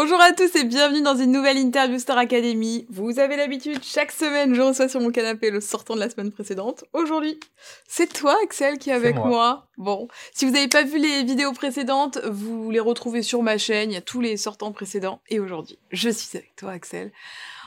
Bonjour à tous et bienvenue dans une nouvelle interview Star Academy. Vous avez l'habitude, chaque semaine, je reçois sur mon canapé le sortant de la semaine précédente. Aujourd'hui, c'est toi, Axel, qui est avec moi. Bon, si vous n'avez pas vu les vidéos précédentes, vous les retrouvez sur ma chaîne. Il y a tous les sortants précédents. Et aujourd'hui, je suis avec toi, Axel.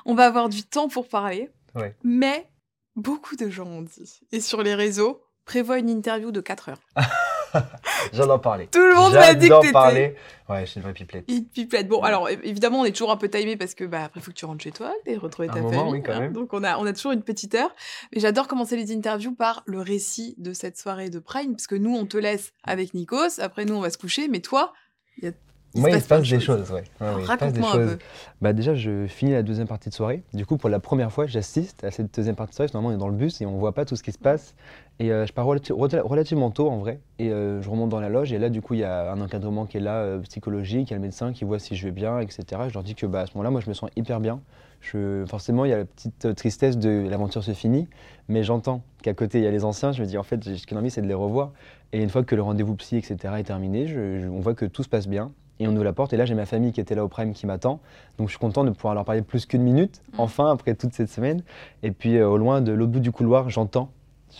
On va avoir du temps pour parler. Ouais. Mais beaucoup de gens ont dit, et sur les réseaux, prévoit une interview de 4 heures. J'adore parler. Tout le monde m'a dit que J'adore t'étais- parler. Ouais, je suis une vraie pipelette. Une pipelette. Bon, alors évidemment, on est toujours un peu timé parce que bah après, faut que tu rentres chez toi et retrouver Un ta moment, famille. oui, quand hein. même. Donc on a on a toujours une petite heure. Mais j'adore commencer les interviews par le récit de cette soirée de Prime parce que nous on te laisse avec Nikos. Après nous on va se coucher, mais toi, il y a Moi, il se plein passe de des choses. choses, ouais. Ouais, ouais, il se passe des choses. peu. Bah déjà, je finis la deuxième partie de soirée. Du coup, pour la première fois, j'assiste à cette deuxième partie de soirée. Normalement, on est dans le bus et on voit pas tout ce qui se passe. Et euh, je pars relati- rela- relativement tôt en vrai. Et euh, je remonte dans la loge. Et là, du coup, il y a un encadrement qui est là, euh, psychologique. Il y a le médecin qui voit si je vais bien, etc. Je leur dis que bah, à ce moment-là, moi, je me sens hyper bien. Je, forcément, il y a la petite euh, tristesse de l'aventure se finit. Mais j'entends qu'à côté, il y a les anciens. Je me dis, en fait, ce que j'ai envie, c'est de les revoir. Et une fois que le rendez-vous psy, etc. est terminé, je- je- on voit que tout se passe bien. Et on ouvre la porte. Et là, j'ai ma famille qui était là au Prime qui m'attend. Donc, je suis content de pouvoir leur parler plus qu'une minute, Mm. enfin, après toute cette semaine. Et puis, euh, au loin, de l'autre bout du couloir, j'entends.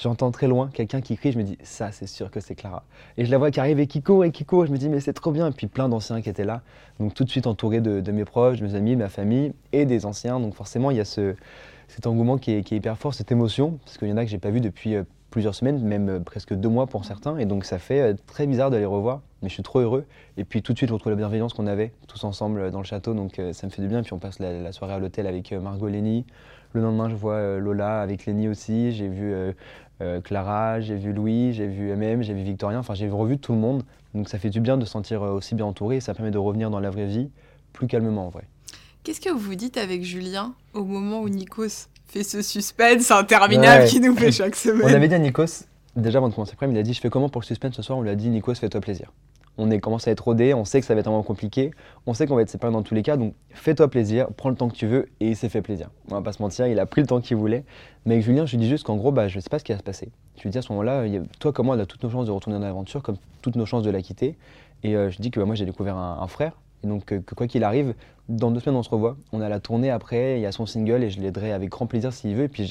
J'entends très loin quelqu'un qui crie, je me dis, ça c'est sûr que c'est Clara. Et je la vois qui arrive et qui court et qui court, je me dis, mais c'est trop bien. Et puis plein d'anciens qui étaient là. Donc tout de suite entouré de, de mes proches, de mes amis, de ma famille et des anciens. Donc forcément, il y a ce, cet engouement qui est, qui est hyper fort, cette émotion, parce qu'il y en a que j'ai pas vu depuis euh, plusieurs semaines, même euh, presque deux mois pour certains. Et donc ça fait euh, très bizarre de les revoir, mais je suis trop heureux. Et puis tout de suite, je retrouve la bienveillance qu'on avait tous ensemble euh, dans le château, donc ça me fait du bien. Puis on passe la, soirée à l'hôtel avec Margot Lenny. Le lendemain, je vois Lola avec Lenny aussi. J'ai vu Clara, j'ai vu Louis, j'ai vu MM, j'ai vu Victorien. Enfin, j'ai revu tout le monde. Donc ça fait du bien de se sentir aussi bien entouré. Et ça permet de revenir dans la vraie vie plus calmement en vrai. Qu'est-ce que vous dites avec Julien au moment où Nikos fait ce suspense interminable Ouais. qui nous fait chaque semaine On avait dit à Nikos, déjà avant de commencer après, il a dit Je fais comment pour le suspense ce soir? On lui a dit Nikos, fais-toi plaisir. On est, commence à être rodé, on sait que ça va être un moment compliqué, on sait qu'on va être séparés dans tous les cas, donc fais-toi plaisir, prends le temps que tu veux, et il s'est fait plaisir. On va pas se mentir, il a pris le temps qu'il voulait. Mais avec Julien, je lui dis juste qu'en gros, bah, je sais pas ce qui va se passer. Je lui dis à ce moment-là, toi, comment on a toutes nos chances de retourner dans l'aventure, comme toutes nos chances de la quitter. Et euh, je dis que bah, moi, j'ai découvert un, un frère, et donc euh, que quoi qu'il arrive, dans deux semaines, on se revoit. On a la tournée après, il y a son single, et je l'aiderai avec grand plaisir s'il veut. Et puis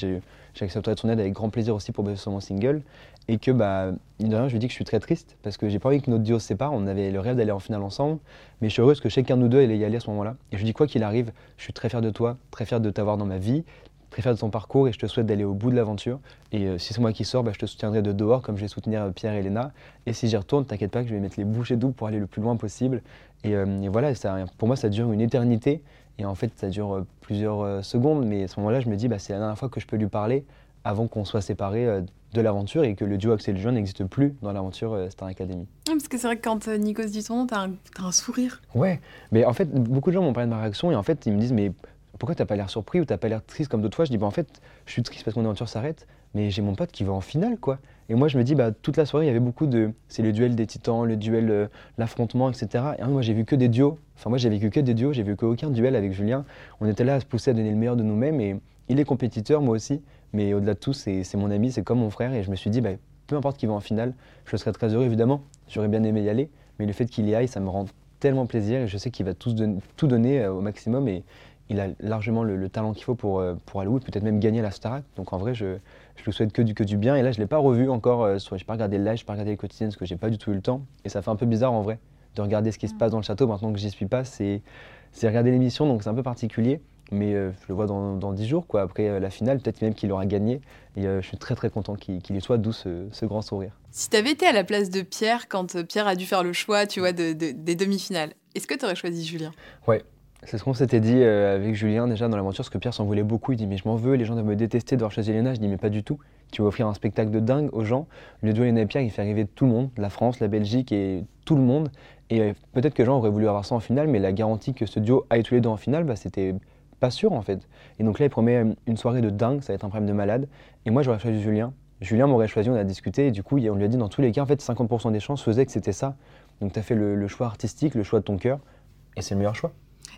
j'accepterai son aide avec grand plaisir aussi pour bosser sur mon single. Et que, bah, de rien, je lui dis que je suis très triste parce que j'ai pas envie que notre duo se sépare. On avait le rêve d'aller en finale ensemble, mais je suis heureuse que chacun de nous deux allait y aller à ce moment-là. Et je lui dis, quoi qu'il arrive, je suis très fier de toi, très fier de t'avoir dans ma vie, très fier de ton parcours et je te souhaite d'aller au bout de l'aventure. Et euh, si c'est moi qui sors, bah, je te soutiendrai de dehors comme je vais soutenir euh, Pierre et Léna. Et si j'y retourne, t'inquiète pas que je vais mettre les bouchées doubles pour aller le plus loin possible. Et, euh, et voilà, ça, pour moi, ça dure une éternité. Et en fait, ça dure euh, plusieurs euh, secondes. Mais à ce moment-là, je me dis, bah, c'est la dernière fois que je peux lui parler avant qu'on soit séparés de l'aventure et que le duo Axel Juin n'existe plus dans l'aventure Star Academy. Ouais, Parce que c'est vrai que quand euh, Nikos dit son nom, t'as un, t'as un sourire. Ouais, mais en fait, beaucoup de gens m'ont parlé de ma réaction et en fait, ils me disent, mais pourquoi t'as pas l'air surpris ou t'as pas l'air triste comme d'autres fois? Je dis, bah en fait, je suis triste parce que mon aventure s'arrête, mais j'ai mon pote qui va en finale, quoi. Et moi, je me dis, bah toute la soirée, il y avait beaucoup de. C'est le duel des titans, le duel, euh, l'affrontement, etc. Et moi, j'ai vu que des duos. Enfin, moi, j'ai vécu que des duos, j'ai vu qu'aucun duel avec Julien. On était là à se pousser à donner le meilleur de nous-mêmes et il est compétiteur, moi aussi. Mais au-delà de tout, c'est mon ami, c'est comme mon frère. Et je me suis dit, bah, peu importe qui va en finale, je serais très heureux, évidemment. J'aurais bien aimé y aller. Mais le fait qu'il y aille, ça me rend tellement plaisir et je sais qu'il va tout donner euh, au maximum et il a largement le, le talent qu'il faut pour, euh, pour aller où, peut-être même gagner la Starac. Donc en vrai, je, je lui souhaite que du, que du bien. Et là, je ne l'ai pas revu encore. Euh, je n'ai pas regardé le live, je n'ai pas regardé les quotidiennes parce que j'ai pas du tout eu le temps. Et ça fait un peu bizarre en vrai de regarder ce qui se passe dans le château maintenant que j'y suis pas. C'est c'est regarder l'émission, donc c'est un peu particulier. Mais euh, je le vois dans, dans 10 jours, quoi, après euh, la finale, peut-être même qu'il aura gagné. Et je suis très très content qu'il y soit, d'où ce, ce grand sourire. Si t'avais été à la place de Pierre quand Pierre a dû faire le choix, tu vois, de, de- des demi-finales, est-ce que t'aurais choisi Julien? C'est ce qu'on s'était dit euh, avec Julien déjà dans l'aventure, parce que Pierre s'en voulait beaucoup. Il dit Mais je m'en veux, les gens doivent me détester d'avoir choisi Elena. Je dis Mais pas du tout. Tu vas offrir un spectacle de dingue aux gens. Le duo Elena et Pierre, il fait arriver tout le monde, la France, la Belgique et tout le monde. Et euh, peut-être que les gens auraient voulu avoir ça en finale, mais la garantie que ce duo aille tous les deux en finale, bah, c'était pas sûr en fait. Et donc là, il promet euh, une soirée de dingue, ça va être un problème de malade. Et moi, j'aurais choisi Julien. Julien m'aurait choisi, on a discuté, et du coup, on lui a dit dans tous les cas, en fait, 50% des chances faisaient que c'était ça. Donc tu as fait le choix artistique, le choix de ton cœur, et c'est le meilleur choix.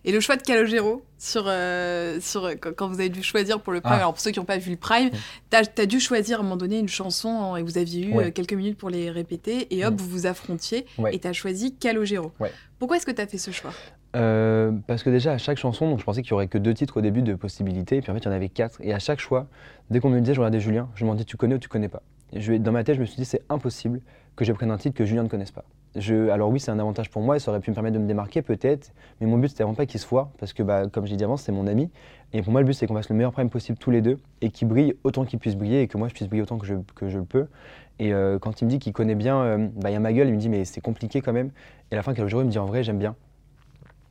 Et le choix de Calogero sur, euh, sur, quand vous avez dû choisir pour le Prime, ah. alors pour ceux qui n'ont pas vu le Prime, tu as, dû choisir à un moment donné une chanson et vous aviez eu euh, quelques minutes pour les répéter et hop, vous vous affrontiez et tu as choisi Calogero. Pourquoi est-ce que tu as fait ce choix? Euh, parce que déjà à chaque chanson, donc je pensais qu'il y aurait que deux titres au début de possibilités, et puis en fait il y en avait quatre. Et à chaque choix, dès qu'on me disait je regardais Julien, je me demandais tu connais ou tu connais pas? je, dans ma tête, je me suis dit c'est impossible que je prenne un titre que Julien ne connaisse pas alors oui, c'est un avantage pour moi et ça aurait pu me permettre de me démarquer peut-être, mais mon but c'était vraiment pas qu'il se voit parce que bah, comme j'ai dit avant, c'est mon ami. Et pour moi, le but c'est qu'on fasse le meilleur prime possible tous les deux et qu'il brille autant qu'il puisse briller et que moi je puisse briller autant que je, que je le peux. Et euh, quand il me dit qu'il connaît bien, euh, bah, il y a ma gueule, il me dit mais c'est compliqué quand même. Et à la fin, jour il me dit en vrai, j'aime bien.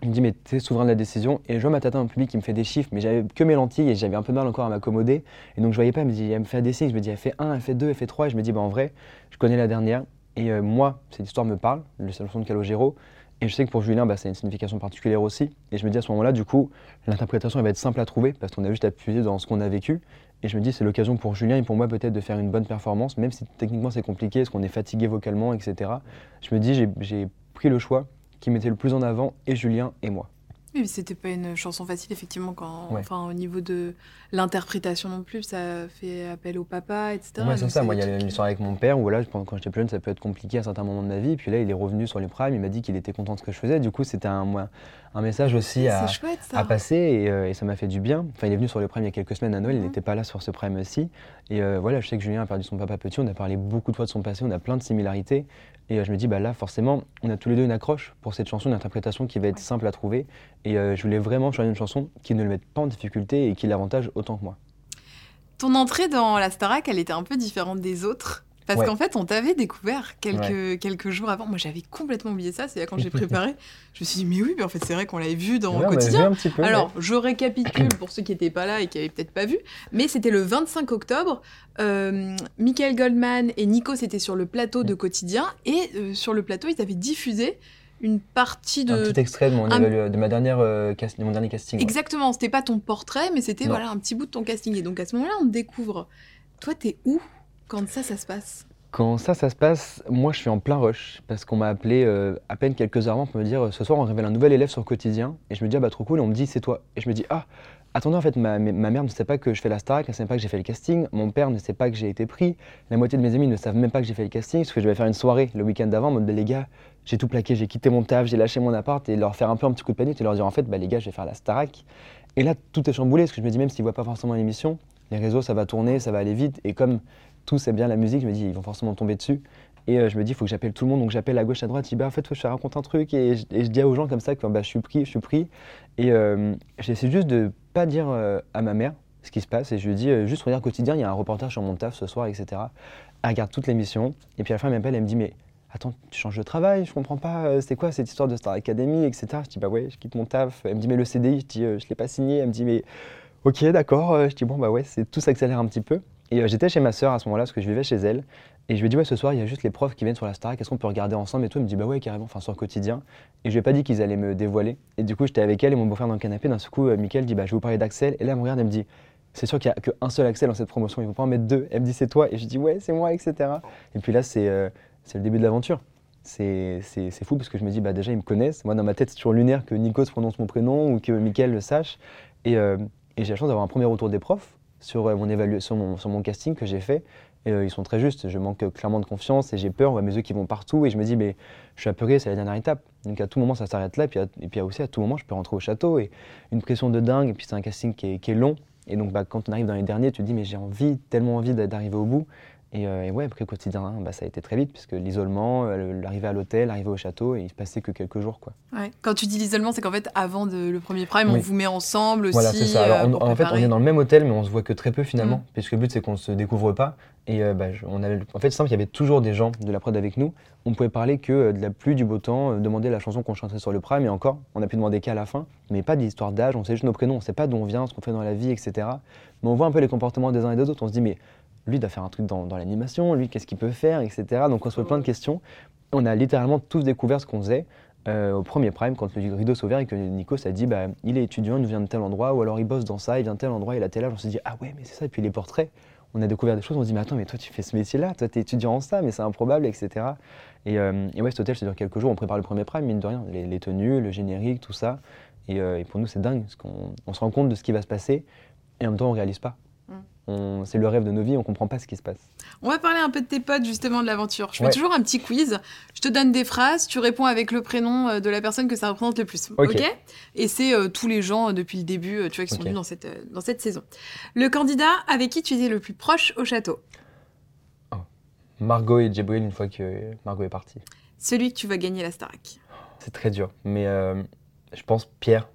Il me dit mais t'es souverain de la décision et je vois ma tata dans le public qui me fait des chiffres mais j'avais que mes lentilles et j'avais un peu mal encore à m'accommoder et donc je voyais pas elle me dit elle me fait des signes je me dis elle fait 1 elle fait 2 elle fait 3 et je me dis bah en vrai je connais la dernière et euh, moi, cette histoire me parle, le chanson de Calogero. Et je sais que pour Julien, bah, ça a une signification particulière aussi. Et je me dis à ce moment-là, du coup, l'interprétation va être simple à trouver parce qu'on a juste appuyé dans ce qu'on a vécu. Et je me dis, c'est l'occasion pour Julien et pour moi peut-être de faire une bonne performance, même si techniquement c'est compliqué, parce qu'on est fatigué vocalement, etc. Je me dis, j'ai pris le choix qui mettait le plus en avant, et Julien et moi. Oui, mais c'était pas une chanson facile, effectivement, quand, enfin, au niveau de l'interprétation non plus, ça fait appel au papa, etc. Ouais, c'est ça. Moi, il y a l'histoire avec mon père où, voilà, quand j'étais plus jeune, ça peut être compliqué à certains moments de ma vie. Puis là, il est revenu sur les primes, il m'a dit qu'il était content de ce que je faisais. Du coup, c'était un, un message aussi à, à, passer euh, et, ça m'a fait du bien. Enfin, il est venu sur le prime il y a quelques semaines à Noël, il mhm. n'était pas là sur ce prime aussi. Et euh, voilà, je sais que Julien a perdu son papa petit, on a parlé beaucoup de fois de son passé, on a plein de similarités. Et euh, je me dis, bah là, forcément, on a tous les deux une accroche pour cette chanson, une interprétation qui va être simple à trouver. Et euh, je voulais vraiment choisir une chanson qui ne le mette pas en difficulté et qui l'avantage autant que moi. Ton entrée dans la Starac, elle était un peu différente des autres? Parce qu'en fait, on t'avait découvert quelques, quelques jours avant. Moi, j'avais complètement oublié ça. C'est quand j'ai préparé. je me suis dit, mais oui, mais en fait, c'est vrai qu'on l'avait vu dans le quotidien. Alors, je récapitule pour ceux qui n'étaient pas là et qui n'avaient peut-être pas vu. Mais c'était le 25 octobre. Euh, Michael Goldman et Nico, c'était sur le plateau de quotidien. Et euh, sur le plateau, ils avaient diffusé une partie de. Un petit extrait de mon, de ma dernière, euh, de mon dernier casting. Exactement. C'était pas ton portrait, mais c'était voilà, un petit bout de ton casting. Et donc, à ce moment-là, on te découvre. Toi, t'es où? Quand ça, ça se passe Quand ça, ça se passe, moi je suis en plein rush parce qu'on m'a appelé euh, à peine quelques heures avant pour me dire euh, ce soir on révèle un nouvel élève sur quotidien. Et je me dis ah bah trop cool. Et on me dit c'est toi. Et je me dis ah attendez en fait ma, mère ne sait pas que je fais la star, elle ne sait pas que j'ai fait le casting, mon père ne sait pas que j'ai été pris, la moitié de mes amis ne savent même pas que j'ai fait le casting parce que je vais faire une soirée le week-end d'avant en mode bah, les gars j'ai tout plaqué, j'ai quitté mon taf, j'ai lâché mon appart et leur faire un peu un petit coup de panique et leur dire en fait bah les gars je vais faire la Starac. Et là tout est chamboulé parce que je me dis même s'ils voient pas forcément l'émission les réseaux ça va tourner, ça va aller vite. Et comme tout c'est bien la musique, je me dis, ils vont forcément tomber dessus. Et euh, je me dis, il faut que j'appelle tout le monde. Donc j'appelle à gauche, à droite. Je dis, bah, en fait, je te raconte un truc. Et je, dis aux gens comme ça que bah, je suis pris, je suis pris. Et euh, j'essaie juste de pas dire euh, à ma mère ce qui se passe. Et je lui dis, juste regarde quotidien, il y a un reportage sur mon taf ce soir, etc. Elle regarde toute l'émission. Et puis à la fin, elle m'appelle, elle me dit, mais attends, tu changes de travail, je comprends pas, c'est quoi cette histoire de Star Academy, etc. Je dis, bah ouais, je quitte mon taf. Elle me dit, mais le CDI, je dis, je l'ai pas signé. Elle me dit, mais ok, d'accord. Je dis, bon, bah ouais, tout s'accélère un petit peu. Et euh, j'étais chez ma sœur à ce moment-là, parce que je vivais chez elle. Et je lui ai dit, ouais, ce soir, il y a juste les profs qui viennent sur la Starac, est-ce qu'on peut regarder ensemble Et tout, elle me dit, bah ouais, carrément, enfin, sur le quotidien. Et je lui ai pas dit qu'ils allaient me dévoiler. Et du coup, j'étais avec elle et mon beau-frère dans le canapé. D'un coup, euh, Mickaël dit, bah, je vais vous parler d'Axel. Et là, elle me regarde, elle me dit, c'est sûr qu'il n'y a qu'un seul Axel dans cette promotion, il ne faut pas en mettre deux. Elle me dit, c'est toi. Et je dis, ouais, c'est moi, etc. Et puis là, c'est euh, le début de l'aventure. C'est fou parce que je me dis, bah, déjà, ils me connaissent. Moi, dans ma tête, c'est toujours lunaire que Nico se prononce mon prénom ou que Mickaël le sache. Et, et j'ai la chance d'avoir un premier retour des profs sur, euh, mon, évaluation, sur, mon, casting que j'ai fait. Et euh, ils sont très justes. Je manque clairement de confiance et j'ai peur. On voit mes yeux qui vont partout et je me dis, mais je suis apeuré, c'est la dernière étape. Donc à tout moment, ça s'arrête là. Et puis, et puis aussi, à tout moment, je peux rentrer au château. Et une pression de dingue. Et puis c'est un casting qui est, long. Et donc bah, quand on arrive dans les derniers, tu te dis, mais j'ai envie, tellement envie d'arriver au bout. Euh, et, ouais, après, quotidien, hein, bah, ça a été très vite, puisque l'isolement, euh, l'arrivée à l'hôtel, l'arrivée au château, et il se passait que quelques jours. Quoi. Ouais. Quand tu dis l'isolement, c'est qu'en fait, avant de, le premier prime, on vous met ensemble aussi. Voilà, c'est ça. Alors, euh, en fait, on est dans le même hôtel, mais on se voit que très peu finalement, mm. puisque le but, c'est qu'on ne se découvre pas. Et bah, on avait, en fait, c'est simple, il y avait toujours des gens de la prod avec nous. On pouvait parler que de la pluie, du beau temps, demander la chanson qu'on chanterait sur le prime, et encore, on a pu demander qu'à la fin, mais pas d'histoire d'âge, on sait juste nos prénoms, on ne sait pas d'où on vient, ce qu'on fait dans la vie, etc. Mais on voit un peu les comportements des uns et des autres, on se dit, mais lui doit faire un truc dans, l'animation, lui qu'est-ce qu'il peut faire, etc. Donc on se pose plein de questions. On a littéralement tous découvert ce qu'on faisait euh, au premier prime, quand le rideau s'est ouvert et que Nico s'est dit bah, il est étudiant, il vient de tel endroit, ou alors il bosse dans ça, il vient de tel endroit, il a tel âge, on s'est dit ah ouais, mais c'est ça. Et puis les portraits, on a découvert des choses, on se dit mais attends, mais toi tu fais ce métier-là, toi tu es étudiant en ça, mais c'est improbable, etc. Et, euh, et ouais, cet hôtel, ça dure quelques jours, on prépare le premier prime, mine de rien, les, les tenues, le générique, tout ça. Et, euh, et pour nous, c'est dingue, parce qu'on on se rend compte de ce qui va se passer, et en même temps, on réalise pas. C'est le rêve de nos vies, on comprend pas ce qui se passe. On va parler un peu de tes potes, justement, de l'aventure. Je fais Ouais. toujours un petit quiz. Je te donne des phrases, tu réponds avec le prénom euh, de la personne que ça représente le plus. Ok. Et c'est euh, tous les gens euh, depuis le début, tu vois, qui sont venus dans cette, euh, dans cette saison. Le candidat avec qui tu étais le plus proche au château? Margot et Djibril, une fois que Margot est partie. Celui que tu vas gagner la Starac. C'est très dur, mais euh, je pense Pierre.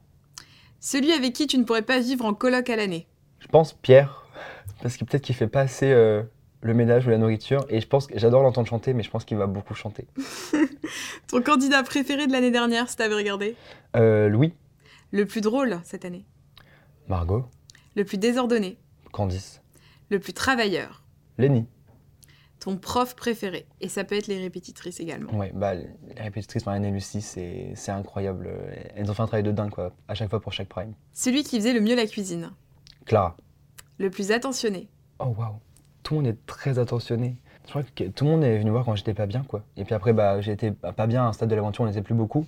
Celui avec qui tu ne pourrais pas vivre en coloc à l'année. Je pense Pierre, parce que peut-être qu'il fait pas assez euh, le ménage ou la nourriture, et je pense que j'adore l'entendre chanter, mais je pense qu'il va beaucoup chanter. Ton candidat préféré de l'année dernière, si t'avais regardé? Euh, Louis, Le plus drôle cette année? Margot, Le plus désordonné? Candice, Le plus travailleur? Lenny. Ton prof préféré? Et ça peut être les répétitrices également. Ouais, bah, les répétitrices Marianne et Lucie, c'est c'est incroyable. Elles ont fait un travail de dingue, quoi, à chaque fois pour chaque prime. Celui qui faisait le mieux la cuisine? Clara. Le plus attentionné. Oh waouh, tout le monde est très attentionné. Je crois que tout le monde est venu voir quand j'étais pas bien, quoi. Et puis après, bah, été pas bien à un stade de l'aventure, on n'était plus beaucoup.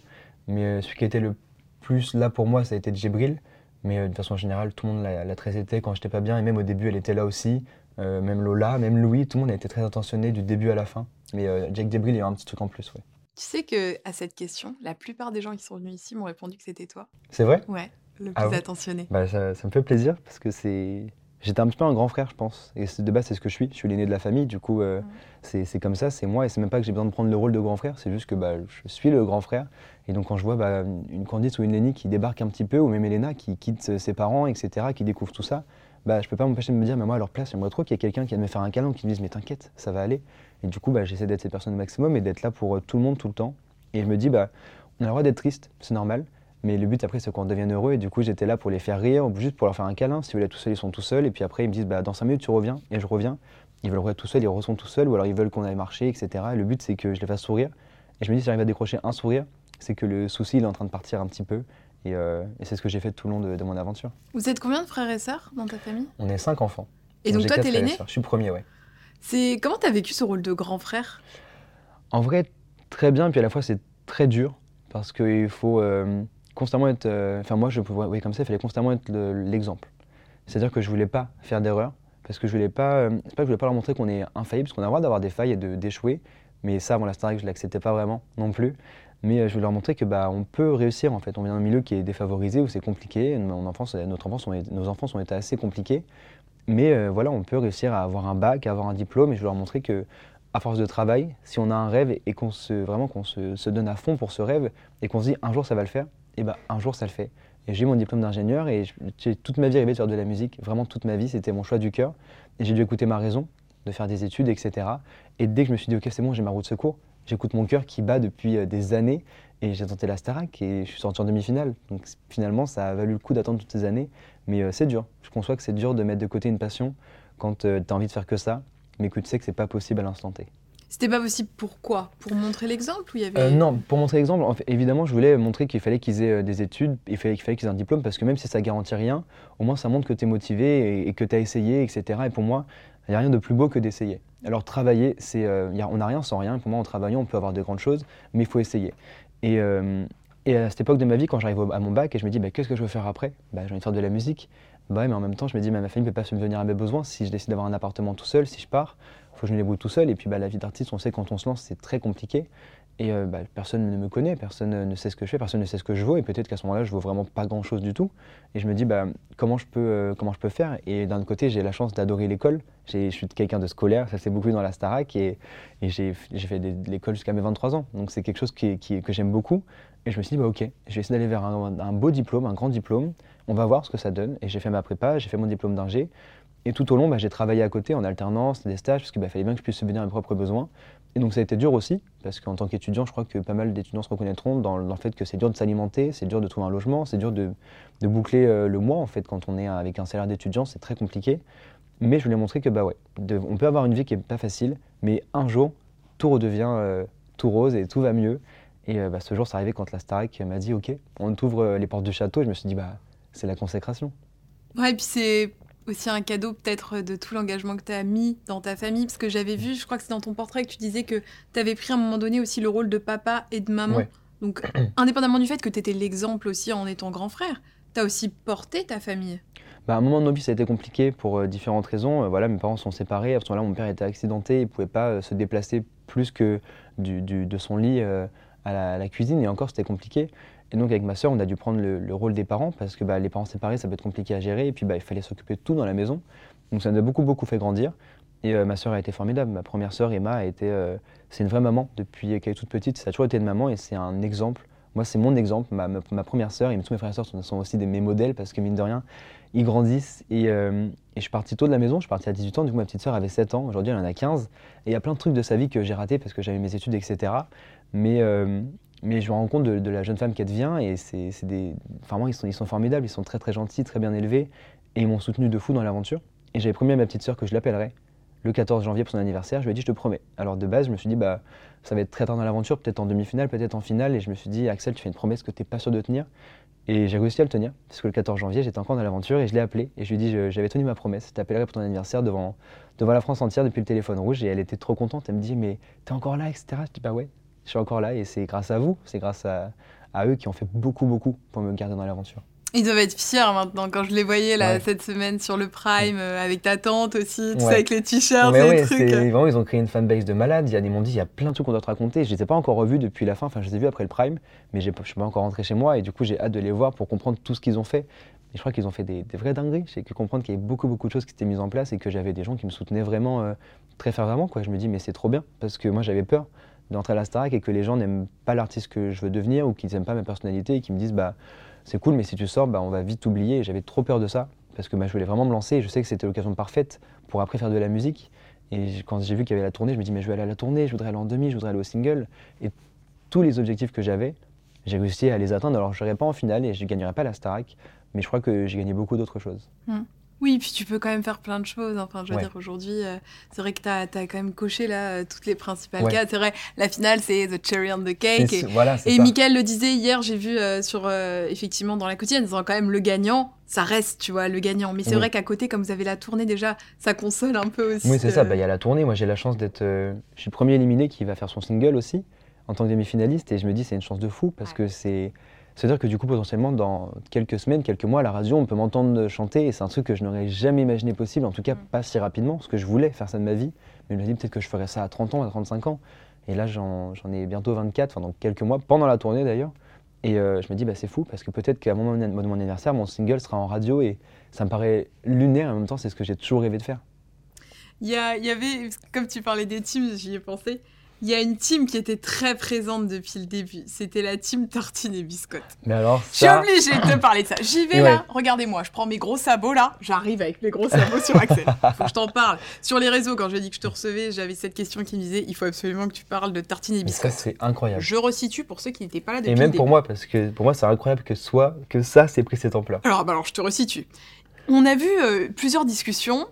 Mais euh, celui qui était le plus là pour moi, ça a été Djibril. Mais euh, de façon générale, tout le monde l'a très été quand j'étais pas bien. Et même au début, elle était là aussi. Euh, même Lola, même Louis, tout le monde a été très attentionné du début à la fin. Mais euh, Jake Djibril, il y a un petit truc en plus, ouais. Tu sais que à cette question, la plupart des gens qui sont venus ici m'ont répondu que c'était toi. C'est vrai? Ouais, le plus Ah ouais? attentionné. bah, ça, ça me fait plaisir parce que c'est. J'étais un petit peu un grand frère, je pense. Et de base, c'est ce que je suis. Je suis l'aîné de la famille, du coup, euh, c'est comme ça, c'est moi. Et c'est même pas que j'ai besoin de prendre le rôle de grand frère, c'est juste que bah, je suis le grand frère. Et donc, quand je vois bah, une Candice ou une Lenny qui débarque un petit peu, ou même Elena qui quitte ses parents, etc., qui découvre tout ça, bah, je peux pas m'empêcher de me dire, mais moi, à leur place, j'aimerais trop qu'il y ait quelqu'un qui vienne me faire un câlin qui me dise, mais t'inquiète, ça va aller. Et du coup, bah, j'essaie d'être cette personne au maximum et d'être là pour euh, tout le monde, tout le temps. Et je me dis, bah, on a le droit d'être triste, c'est normal. Mais le but après, c'est qu'on devienne heureux. Et du coup, j'étais là pour les faire rire, juste pour leur faire un câlin. Si vous voulez être tout seul, ils sont tout seuls. Et puis après, ils me disent, bah, dans 5 minutes, tu reviens. Et je reviens. Ils veulent être tout seuls, ils re- sont tout seuls. Ou alors ils veulent qu'on aille marcher, etc. Et le but, c'est que je les fasse sourire. Et je me dis, si j'arrive à décrocher un sourire, c'est que le souci, il est en train de partir un petit peu. Et, euh, et c'est ce que j'ai fait tout le long de, de mon aventure. Vous êtes combien de frères et sœurs dans ta famille? On est cinq enfants. Et donc toi, t'es l'aîné? Je suis le premier, ouais. C'est comment t'as vécu ce rôle de grand frère? En vrai, très bien, puis à la fois c'est très dur parce qu'il faut euh, constamment être. euh, Enfin, moi, je pouvais, oui, comme ça, fallait constamment être le- l'exemple. C'est-à-dire que je voulais pas faire d'erreur parce que je voulais pas. euh, c'est pas que je voulais pas leur montrer qu'on est infaillible, parce qu'on a le droit d'avoir des failles et d'échouer, mais ça, avant la Starac, je l'acceptais pas vraiment non plus. Mais euh, je voulais leur montrer que bah, on peut réussir en fait. On vient d'un milieu qui est défavorisé où c'est compliqué. Mon enfance, notre enfance, été- nos enfants ont été assez compliqués. Mais voilà, on peut réussir à avoir un bac, à avoir un diplôme, et je veux leur montrer que à force de travail, si on a un rêve et qu'on se vraiment qu'on se donne à fond pour ce rêve et qu'on se dit un jour ça va le faire, et ben un jour ça le fait. J'ai eu mon diplôme d'ingénieur et j'ai toute ma vie rêvé de faire de la musique, vraiment toute ma vie, c'était mon choix du cœur. Et j'ai dû écouter ma raison de faire des études, etc. Et dès que je me suis dit ok c'est bon, j'ai ma roue de secours, j'écoute mon cœur qui bat depuis euh, des années et j'ai tenté la Starac et je suis sorti en demi-finale. Donc finalement ça a valu le coup d'attendre toutes ces années, mais euh, c'est dur. Je conçois que c'est dur de mettre de côté une passion quand tu as envie de faire que ça, mais que tu sais que c'est pas possible à l'instant T. C'était pas possible pourquoi Pour montrer l'exemple avait Euh, non, pour montrer l'exemple, évidemment, je voulais montrer qu'il fallait qu'ils aient euh, des études, il fallait qu'il fallait qu'ils aient un diplôme, parce que même si ça garantit rien, au moins ça montre que tu es motivé et, que tu as essayé, etc. Et pour moi, il n'y a rien de plus beau que d'essayer. Alors travailler, c'est, euh, on n'a rien sans rien. Pour moi, en travaillant, on peut avoir de grandes choses, mais il faut essayer. Et, à cette époque de ma vie, quand j'arrive à mon bac et je me dis, bah, qu'est-ce que je veux faire après? Bah, J'ai envie de faire de la musique. Bah, mais en même temps, je me dis, ma famille ne peut pas subvenir à mes besoins. Si je décide d'avoir un appartement tout seul, si je pars, faut que je me débrouille tout seul. Et puis bah, la vie d'artiste, on sait quand on se lance, c'est très compliqué. Et euh, bah, personne ne me connaît, personne ne sait ce que je fais, personne ne sait ce que je vaux. Et peut-être qu'à ce moment-là, je vaux vraiment pas grand-chose du tout. Et je me dis, bah, comment, je peux, euh, comment je peux faire? Et d'un côté, j'ai la chance d'adorer l'école. Je suis quelqu'un de scolaire, ça s'est beaucoup vu dans la Starac. Et, et j'ai fait l'école jusqu'à mes 23 ans. Donc c'est quelque chose qui- que j'aime beaucoup. Et je me suis dit, bah, ok, je vais essayer d'aller vers un, beau diplôme, un grand diplôme. On va voir ce que ça donne. Et j'ai fait ma prépa, j'ai fait mon diplôme d'ingé. Et tout au long, bah, j'ai travaillé à côté en alternance, des stages, parce qu'il fallait bien que je puisse subvenir à mes propres besoins. Et donc ça a été dur aussi, parce qu'en tant qu'étudiant, je crois que pas mal d'étudiants se reconnaîtront dans, le fait que c'est dur de s'alimenter, c'est dur de trouver un logement, c'est dur de, boucler euh, le mois en fait quand on est avec un salaire d'étudiant, c'est très compliqué. Mais je voulais montrer que bah ouais, on peut avoir une vie qui est pas facile, mais un jour tout redevient euh, tout rose et tout va mieux. Et bah, ce jour, c'est arrivé quand la Starac m'a dit Ok, on t'ouvre les portes du château. Et je me suis dit Bah, c'est la consécration. Ouais, et puis c'est aussi un cadeau peut-être de tout l'engagement que tu as mis dans ta famille, parce que j'avais vu, je crois que c'est dans ton portrait que tu disais que tu avais pris à un moment donné aussi le rôle de papa et de maman. Donc, indépendamment du fait que tu étais l'exemple aussi en étant grand frère, tu as aussi porté ta famille. Bah, à un moment de nos vies, ça a été compliqué pour euh, différentes raisons. Euh, voilà, mes parents sont séparés. À ce moment-là, mon père était accidenté. Il ne pouvait pas euh, se déplacer plus que du, de son lit à la, cuisine. Et encore, c'était compliqué. Et donc, avec ma soeur, on a dû prendre le, rôle des parents parce que bah, les parents séparés, ça peut être compliqué à gérer. Et puis, bah, il fallait s'occuper de tout dans la maison. Donc, ça nous a beaucoup, beaucoup fait grandir. Et ma soeur a été formidable. Ma première soeur, Emma, a été. c'est une vraie maman depuis qu'elle est toute petite. Ça a toujours été une maman et c'est un exemple moi, c'est mon exemple. Ma, première sœur et tous mes frères et sœurs sont, aussi des, mes modèles parce que, mine de rien, ils grandissent. Euh, et, je suis parti tôt de la maison, je suis parti à 18 ans. Du coup, ma petite sœur avait 7 ans. Aujourd'hui, elle en a 15. Et il y a plein de trucs de sa vie que j'ai ratés parce que j'avais mes études, etc. Mais, euh, mais je me rends compte de, la jeune femme qu'elle devient. Et c'est des. Enfin, moi, ils sont, ils sont formidables. Ils sont très, très gentils, très bien élevés. Et ils m'ont soutenu de fou dans l'aventure. Et j'avais promis à ma petite sœur que je l'appellerais le 14 janvier pour son anniversaire. Je lui ai dit, je te promets. Alors de base, je me suis dit, bah, ça va être très tard dans l'aventure, peut-être en demi-finale, peut-être en finale. Et je me suis dit, Axel, tu fais une promesse que tu n'es pas sûr de tenir. Et j'ai réussi à le tenir, parce que le 14 janvier, j'étais encore dans l'aventure et je l'ai appelé. Et je lui ai dit, j'avais tenu ma promesse, je t'appellerai pour ton anniversaire devant, devant la France entière depuis le téléphone rouge. Et elle était trop contente. Elle me dit, mais t'es encore là, etc. Je dis, bah ouais, je suis encore là. Et c'est grâce à vous, c'est grâce à, à eux qui ont fait beaucoup, beaucoup pour me garder dans l'aventure. Ils doivent être fiers maintenant quand je les voyais là, cette semaine sur le Prime euh, avec ta tante aussi, tout ça avec les t-shirts, les trucs. Vraiment, ils ont créé une fanbase de malades. Il y a des m'ont dit il y a plein de trucs qu'on doit te raconter. Je les ai pas encore revus depuis la fin. Enfin, je les ai vus après le Prime, mais je suis pas encore rentré chez moi et du coup j'ai hâte de les voir pour comprendre tout ce qu'ils ont fait. Et je crois qu'ils ont fait des, vrais dingueries. J'ai pu comprendre qu'il y avait beaucoup beaucoup de choses qui étaient mises en place et que j'avais des gens qui me soutenaient vraiment euh, très fervemment. Quoi. Je me dis mais c'est trop bien parce que moi j'avais peur d'entrer à la Starac et que les gens n'aiment pas l'artiste que je veux devenir ou qu'ils n'aiment pas ma personnalité et qui me disent bah c'est cool, mais si tu sors, bah, on va vite t'oublier. J'avais trop peur de ça, parce que bah, je voulais vraiment me lancer. Je sais que c'était l'occasion parfaite pour après faire de la musique. Et quand j'ai vu qu'il y avait la tournée, je me dis, mais je vais aller à la tournée, je voudrais aller en demi, je voudrais aller au single. Et tous les objectifs que j'avais, j'ai réussi à les atteindre. Alors, je serai pas en finale et je ne gagnerai pas la Starac, mais je crois que j'ai gagné beaucoup d'autres choses. Mmh. Oui, puis tu peux quand même faire plein de choses. Enfin, je veux dire, aujourd'hui, euh, c'est vrai que tu as, quand même coché là, euh, toutes les principales cas. C'est vrai, la finale, c'est The Cherry on the Cake. Et, voilà, et Michael le disait hier, j'ai vu euh, sur, effectivement, dans la quotidienne, disant quand même le gagnant, ça reste, tu vois, le gagnant. Mais c'est vrai qu'à côté, comme vous avez la tournée déjà, ça console un peu aussi. Oui, c'est ça. Bah, il y a la tournée. Moi, j'ai la chance d'être. je suis le premier éliminé qui va faire son single aussi, en tant que demi-finaliste. Et je me dis, c'est une chance de fou parce que c'est c'est-à-dire que du coup, potentiellement, dans quelques semaines, quelques mois, à la radio, on peut m'entendre chanter et c'est un truc que je n'aurais jamais imaginé possible, en tout cas mm. pas si rapidement, parce que je voulais faire ça de ma vie. Mais je me dis peut-être que je ferais ça à 30 ans, à 35 ans. Et là, j'en ai bientôt 24, enfin, dans quelques mois, pendant la tournée d'ailleurs. Et euh, je me dis, bah, c'est fou, parce que peut-être qu'à moment de mon anniversaire, mon single sera en radio et ça me paraît lunaire, en même temps, c'est ce que j'ai toujours rêvé de faire. Il y, y, avait, comme tu parlais des teams, j'y ai pensé il y a une team qui était très présente depuis le début. C'était la team Tartine et Biscotte. Mais alors, ça... Je suis obligée de te parler de ça. J'y vais là. Regardez-moi, je prends mes gros sabots là. J'arrive avec mes gros sabots sur Axel. Faut que je t'en parle. Sur les réseaux, quand j'ai dit que je te recevais, j'avais cette question qui me disait il faut absolument que tu parles de Tartine et Biscotte. c'est incroyable. Je resitue pour ceux qui n'étaient pas là depuis Et même pour moi, parce que pour moi, c'est incroyable que soit que ça, c'est pris cette ampleur. Alors, bah alors, je te resitue. On a vu euh, plusieurs discussions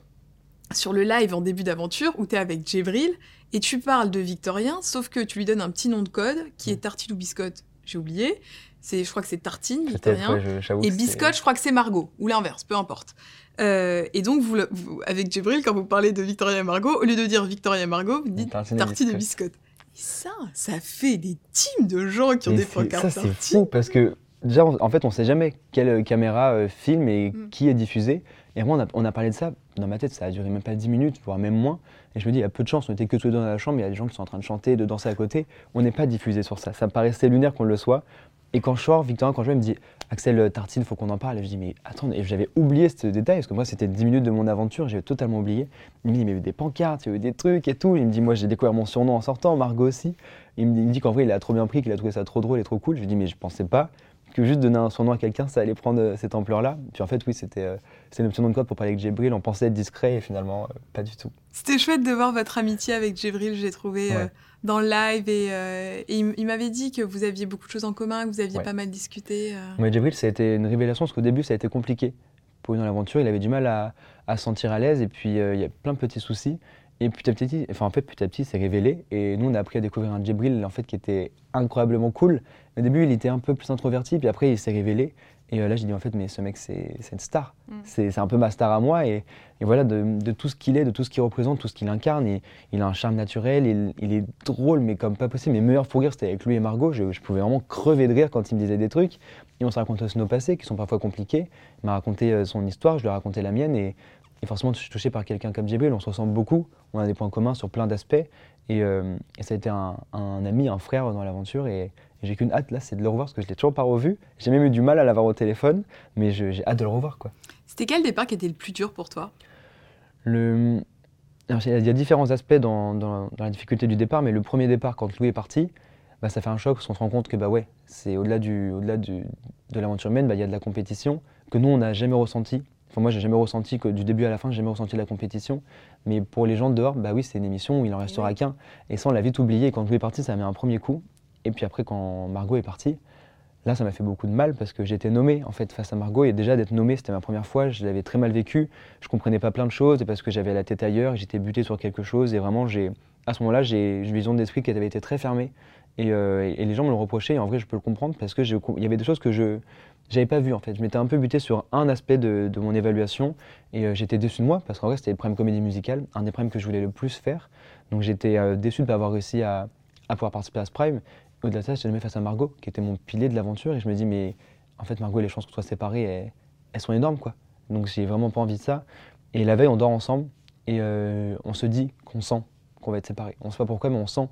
sur le live en début d'aventure où tu es avec Jévril et tu parles de Victorien, sauf que tu lui donnes un petit nom de code qui est Tartine ou Biscotte. J'ai oublié. C'est, je crois que c'est Tartine, Victorien. et Biscotte, je crois que c'est Margot, ou l'inverse, peu importe. Euh, et donc, vous, avec Jébril, quand vous parlez de Victorien et Margot, au lieu de dire Victorien et Margot, vous dites Tartine, et Biscotte. Et ça, ça fait des teams de gens qui ont des pancartes. Ça, c'est fou parce que déjà, en fait, on sait jamais quelle caméra euh, filme et mm. qui est diffusé. Et moi, on a, parlé de ça, dans ma tête, ça a duré même pas 10 minutes, voire même moins. Et je me dis, il y a peu de chance, on était que tous deux dans la chambre, il y a des gens qui sont en train de chanter, de danser à côté. On n'est pas diffusé sur ça. Ça me paraissait lunaire qu'on le soit. Et quand je sors, Victorin, quand je vais, me dit, Axel Tartine, faut qu'on en parle. Et je dis, mais attends, j'avais oublié ce détail, parce que moi, c'était 10 minutes de mon aventure, j'avais totalement oublié. Il me dit, mais il y a eu des pancartes, il y eu des trucs et tout. Il me dit, moi, j'ai découvert mon surnom en sortant, Margot aussi. Il me dit qu'en vrai, il a trop bien pris, qu'il a trouvé ça trop drôle et trop cool. Je lui dis, mais je pensais pas que juste donner un surnom à quelqu'un, ça allait prendre euh, cette ampleur-là. Puis en fait, oui, c'était euh, c'est une option de code pour parler avec Jébril. On pensait être discret et finalement, euh, pas du tout. C'était chouette de voir votre amitié avec Jébril, j'ai trouvé dans le live. Et, il, m'avait dit que vous aviez beaucoup de choses en commun, que vous aviez pas mal discuté. Oui, Jébril, ça a été une révélation parce qu'au début, ça a été compliqué. Pour lui dans l'aventure, il avait du mal à, à se sentir à l'aise et puis il y a plein de petits soucis. Et petit à petit, enfin en fait petit à petit, c'est révélé. Et nous, on a appris à découvrir un Djibril en fait qui était incroyablement cool. Au début, il était un peu plus introverti, puis après, il s'est révélé. Et euh, là, j'ai dit en fait, mais ce mec, c'est une star. Mm. C'est un peu ma star à moi. Et, voilà, de, tout ce qu'il est, de tout ce qu'il représente, tout ce qu'il incarne. Il, il, a un charme naturel, il, est drôle, mais comme pas possible. Mes meilleurs fous rires, c'était avec lui et Margot. Je, je, pouvais vraiment crever de rire quand il me disait des trucs. Et on se racontait aussi nos passés qui sont parfois compliqués. Il m'a raconté euh, son histoire, je lui ai raconté la mienne. Et, et forcément, je suis touché par quelqu'un comme Djibril, on se ressemble beaucoup, on a des points communs sur plein d'aspects. Et, euh, ça a été un, ami, un frère dans l'aventure. Et, j'ai qu'une hâte, là, c'est de le revoir, parce que je ne l'ai toujours pas revu. J'ai même eu du mal à l'avoir au téléphone, mais j'ai hâte de le revoir. quoi. C'était quel départ qui était le plus dur pour toi? Le... il y a différents aspects dans, la difficulté du départ, mais le premier départ, quand Louis est parti, bah, ça fait un choc, parce qu'on se rend compte que bah ouais, c'est au-delà du, au du, de l'aventure humaine, bah, il y a de la compétition que nous, on n'a jamais ressenti Enfin, moi, j'ai jamais ressenti que du début à la fin, j'ai jamais ressenti la compétition. Mais pour les gens de dehors, bah oui, c'est une émission où il en restera qu'un. Et ça, on l'a vite oublié. Quand Louis est parti, ça mis un premier coup. Et puis après, quand Margot est partie, là, ça m'a fait beaucoup de mal parce que j'étais nommé en fait face à Margot. Et déjà d'être nommé, c'était ma première fois. Je l'avais très mal vécu. Je comprenais pas plein de choses parce que j'avais la tête ailleurs. J'étais buté sur quelque chose. Et vraiment, j'ai, à ce moment-là, j'ai une vision d'esprit qui avait été très fermée. Et, euh, les gens me le reprochaient. Et en vrai, je peux le comprendre parce que il y avait des choses que je j'avais pas vu en fait. Je m'étais un peu buté sur un aspect de, mon évaluation et euh, j'étais déçu de moi parce qu'en vrai c'était le prime comédie musicale, un des primes que je voulais le plus faire. Donc j'étais euh, déçu de pas avoir réussi à, pouvoir participer à ce prime. Au-delà de ça, j'étais nommé face à Margot qui était mon pilier de l'aventure et je me dis mais en fait Margot les chances qu'on soit séparés elles, sont énormes quoi. Donc j'ai vraiment pas envie de ça. Et la veille on dort ensemble et euh, on se dit qu'on sent qu'on va être séparés. On sait pas pourquoi mais on sent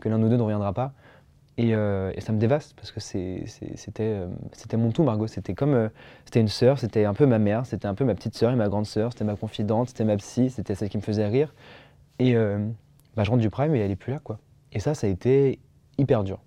que l'un de nous deux ne reviendra pas. Euh, et, ça me dévaste parce que euh, c'était mon tout, Margot. C'était comme euh, c'était une sœur, c'était un peu ma mère, c'était un peu ma petite sœur et ma grande sœur, c'était ma confidente, c'était ma psy, c'était celle qui me faisait rire. Et bah, je rentre du prime et elle est plus là, quoi. Et ça, ça a été hyper dur.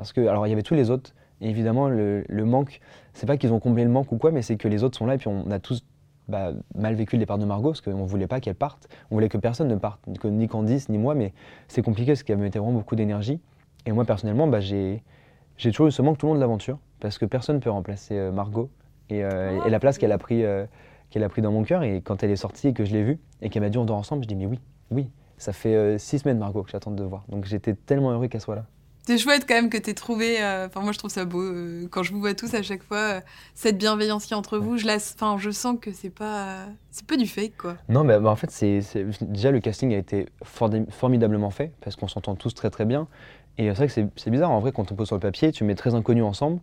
Parce que, alors, il y avait tous les autres. Et évidemment, le, le manque, c'est pas qu'ils ont comblé le manque ou quoi, mais c'est que les autres sont là et puis on a tous bah, mal vécu le départ de Margot parce qu'on voulait pas qu'elle parte. On voulait que personne ne parte, ni Candice, ni moi, mais c'est compliqué parce qu'elle mettait vraiment beaucoup d'énergie. Et moi, personnellement, bah, j'ai toujours eu ce manque tout le long de l'aventure, parce que personne ne peut remplacer euh, Margot et, euh, et, la place qu'elle a, pris, euh, qu'elle a pris dans mon cœur. Et quand elle est sortie et que je l'ai vue, et qu'elle m'a dit on dort ensemble, je dis mais oui, oui, ça fait six semaines, Margot, que j'attends de voir. Donc j'étais tellement heureux qu'elle soit là. C'est chouette quand même que tu aies trouvé, enfin moi je trouve ça beau, quand je vous vois tous à chaque fois, cette bienveillance qui entre vous, je, la, je sens que c'est pas, c'est pas du fake quoi. Non mais bah, en fait c'est, déjà le casting a été formidablement fait, parce qu'on s'entend tous très très bien. Et c'est vrai que c'est bizarre, en vrai, quand on pose sur le papier, tu mets très inconnus ensemble,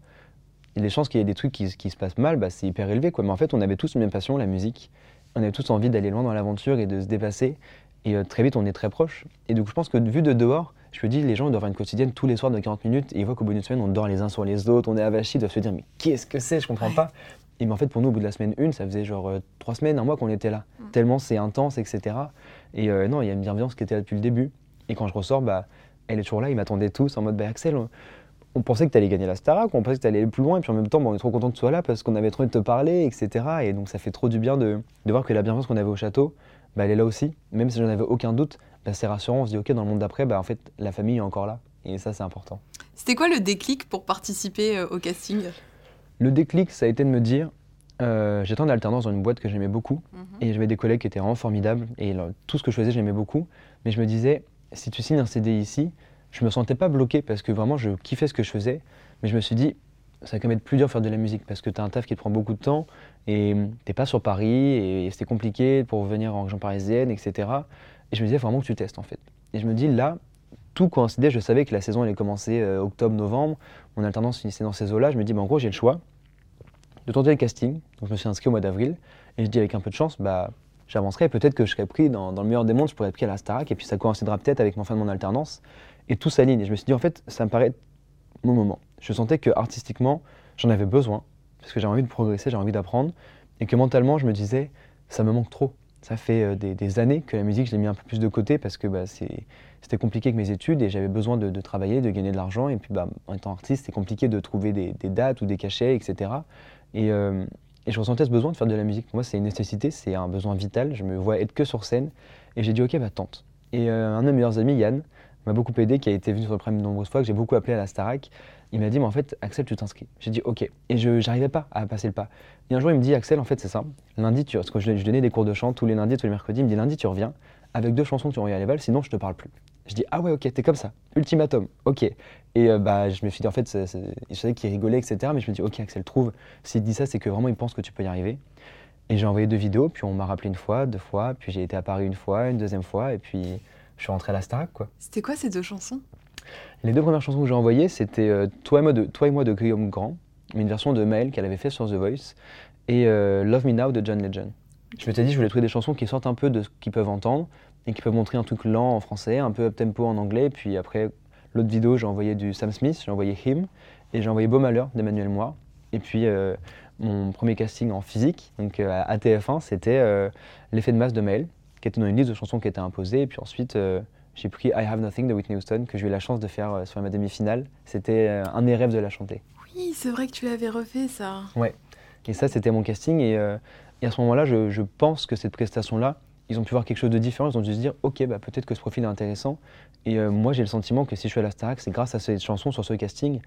et les chances qu'il y ait des trucs qui, se passent mal, bah, c'est hyper élevé. Quoi. Mais en fait, on avait tous une même passion, la musique. On avait tous envie d'aller loin dans l'aventure et de se dépasser. Et euh, très vite, on est très proches. Et donc, je pense que vu de dehors, je me dis, les gens doivent avoir une quotidienne tous les soirs de 40 minutes, et ils voient qu'au bout d'une semaine, on dort les uns sur les autres, on est avachis, ils doivent se dire, mais qu'est-ce que c'est Je comprends pas. Et mais en fait, pour nous, au bout de la semaine une, ça faisait genre euh, trois semaines, un mois qu'on était là. Mm. Tellement c'est intense, etc. Et euh, non, il y a une bienveillance qui était là depuis le début. Et quand je ressors, bah, elle est toujours là, ils m'attendaient tous en mode bah, Axel, on, pensait que tu allais gagner la Starac, on pensait que tu allais aller plus loin, et puis en même temps, bah, on est trop content que tu sois là parce qu'on avait trop envie de te parler, etc. Et donc ça fait trop du bien de, voir que la bienveillance qu'on avait au château, bah, elle est là aussi. Même si j'en avais aucun doute, bah, c'est rassurant, on se dit ok, dans le monde d'après, bah, en fait, la famille est encore là. Et ça, c'est important. C'était quoi le déclic pour participer euh, au casting? Le déclic, ça a été de me dire, euh, j'étais en alternance dans une boîte que j'aimais beaucoup, mhm. et j'avais des collègues qui étaient vraiment formidables, et tout ce que je faisais, j'aimais beaucoup. Mais je me disais, si tu signes un CD ici, je me sentais pas bloqué parce que vraiment je kiffais ce que je faisais, mais je me suis dit, ça va quand même être plus dur de faire de la musique parce que tu as un taf qui te prend beaucoup de temps et t'es pas sur Paris et c'était compliqué pour venir en région parisienne, etc. Et je me disais vraiment que tu testes en fait. Et je me dis là, tout coïncidait, je savais que la saison allait commencer euh, octobre-novembre, mon alternance finissait dans ces eaux-là, je me dis, bah, en gros j'ai le choix de tenter le casting. Donc je me suis inscrit au mois d'avril et je dis avec un peu de chance, bah j'avancerai. Peut-être que je serai pris dans, le meilleur des mondes, je pourrais être pris à la Starac, et puis ça coïncidera peut-être avec mon fin de mon alternance, et tout s'aligne. Et je me suis dit, en fait, ça me paraît mon moment. Je sentais que artistiquement, j'en avais besoin, parce que j'avais envie de progresser, j'avais envie d'apprendre, et que mentalement, je me disais, ça me manque trop. Ça fait euh, des, années que la musique, je l'ai mis un peu plus de côté, parce que bah, c'était compliqué avec mes études, et j'avais besoin de, travailler, de gagner de l'argent, et puis bah, en étant artiste, c'est compliqué de trouver des, dates ou des cachets, etc. Et, et je ressentais ce besoin de faire de la musique. Pour moi, c'est une nécessité, c'est un besoin vital. Je me vois être que sur scène. Et j'ai dit, ok, bah tente. Et euh, un de mes meilleurs amis, Yann, m'a beaucoup aidé, qui a été venu sur le premier de nombreuses fois, que j'ai beaucoup appelé à la Starac. Il m'a dit, mais en fait, Axel, tu t'inscris. J'ai dit, ok. Et je n'arrivais pas à passer le pas. Et un jour, il me dit, Axel, en fait, c'est simple. Lundi, tu, parce que je, je donnais des cours de chant tous les lundis, tous les mercredis. Il me dit, lundi, tu reviens. avec deux chansons qui ont Royal Level, sinon je te parle plus. Je dis ah ouais ok t'es comme ça, ultimatum, ok. Et euh, bah je me suis dit en fait, je savais qu'il rigolait etc. Mais je me dis ok Axel trouve, s'il dit ça c'est que vraiment il pense que tu peux y arriver. Et j'ai envoyé deux vidéos, puis on m'a rappelé une fois, deux fois, puis j'ai été à Paris une fois, une deuxième fois, et puis je suis rentré à la Starac quoi. C'était quoi ces deux chansons? Les deux premières chansons que j'ai envoyées c'était euh, toi, et moi de, Guillaume Grand, une version de Maël qu'elle avait fait sur The Voice, et euh, Love Me Now de John Legend. Je m'étais dit je voulais trouver des chansons qui sortent un peu de ce qu'ils peuvent entendre, et qui peuvent montrer un truc lent en français, un peu up-tempo en anglais. Puis après, l'autre vidéo, j'ai envoyé du Sam Smith, j'ai envoyé Him, et j'ai envoyé Beau Malheur d'Emmanuel Moir. Et puis, euh, mon premier casting en physique, donc à TF1, c'était L'effet de masse de Mail, qui était dans une liste de chansons qui était imposée. Et puis ensuite, j'ai pris I Have Nothing de Whitney Houston, que j'ai eu la chance de faire sur ma demi-finale. C'était un des rêves de la chanter. Oui, c'est vrai que tu l'avais refait, ça. Ouais. Et ça, c'était mon casting. Et, à ce moment-là, je, je pense que cette prestation-là, ils ont pu voir quelque chose de différent, ils ont dû se dire ok bah, peut-être que ce profil est intéressant. Et euh, moi j'ai le sentiment que si je suis à la Starac, c'est grâce à cette chanson sur ce casting.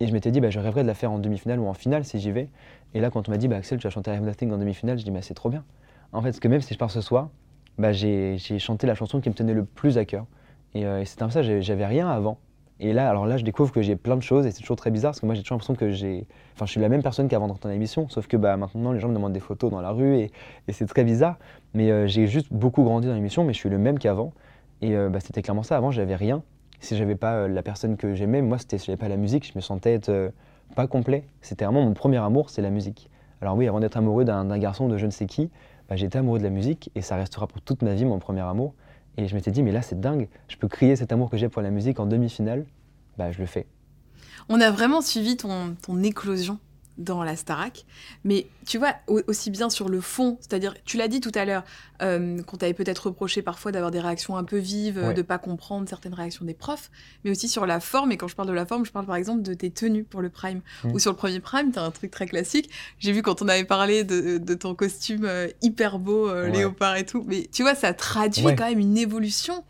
Et je m'étais dit bah, je rêverais de la faire en demi-finale ou en finale si j'y vais. Et là quand on m'a dit bah, Axel tu vas chanter I Have Nothing en demi-finale, je dis bah, c'est trop bien. En fait parce que même si je pars ce soir, bah, j'ai chanté la chanson qui me tenait le plus à cœur. Et, euh, et c'était un ça, j'avais rien avant. Et là, alors là, je découvre que j'ai plein de choses et c'est toujours très bizarre parce que moi, j'ai toujours l'impression que j'ai. Enfin, je suis la même personne qu'avant d'entrer dans l'émission, sauf que bah, maintenant, les gens me demandent des photos dans la rue et, c'est très bizarre. Mais euh, j'ai juste beaucoup grandi dans l'émission, mais je suis le même qu'avant. Et euh, bah, c'était clairement ça. Avant, j'avais rien. Si j'avais pas euh, la personne que j'aimais, moi, c'était si j'avais pas la musique, je me sentais pas complet. C'était vraiment mon premier amour, c'est la musique. Alors oui, avant d'être amoureux d'un garçon de je ne sais qui, bah, j'étais amoureux de la musique et ça restera pour toute ma vie mon premier amour. Et je m'étais dit, mais là, c'est dingue, je peux crier cet amour que j'ai pour la musique en demi-finale, bah, je le fais. On a vraiment suivi ton, ton éclosion dans la Starac. Mais tu vois, aussi bien sur le fond, c'est-à-dire, tu l'as dit tout à l'heure, euh, qu'on t'avait peut-être reproché parfois d'avoir des réactions un peu vives, de de pas comprendre certaines réactions des profs, mais aussi sur la forme. Et quand je parle de la forme, je parle par exemple de tes tenues pour le Prime. Mmh. Ou sur le premier Prime, tu as un truc très classique. J'ai vu quand on avait parlé de, ton costume euh, hyper beau, euh, léopard et tout. Mais tu vois, ça traduit quand même une évolution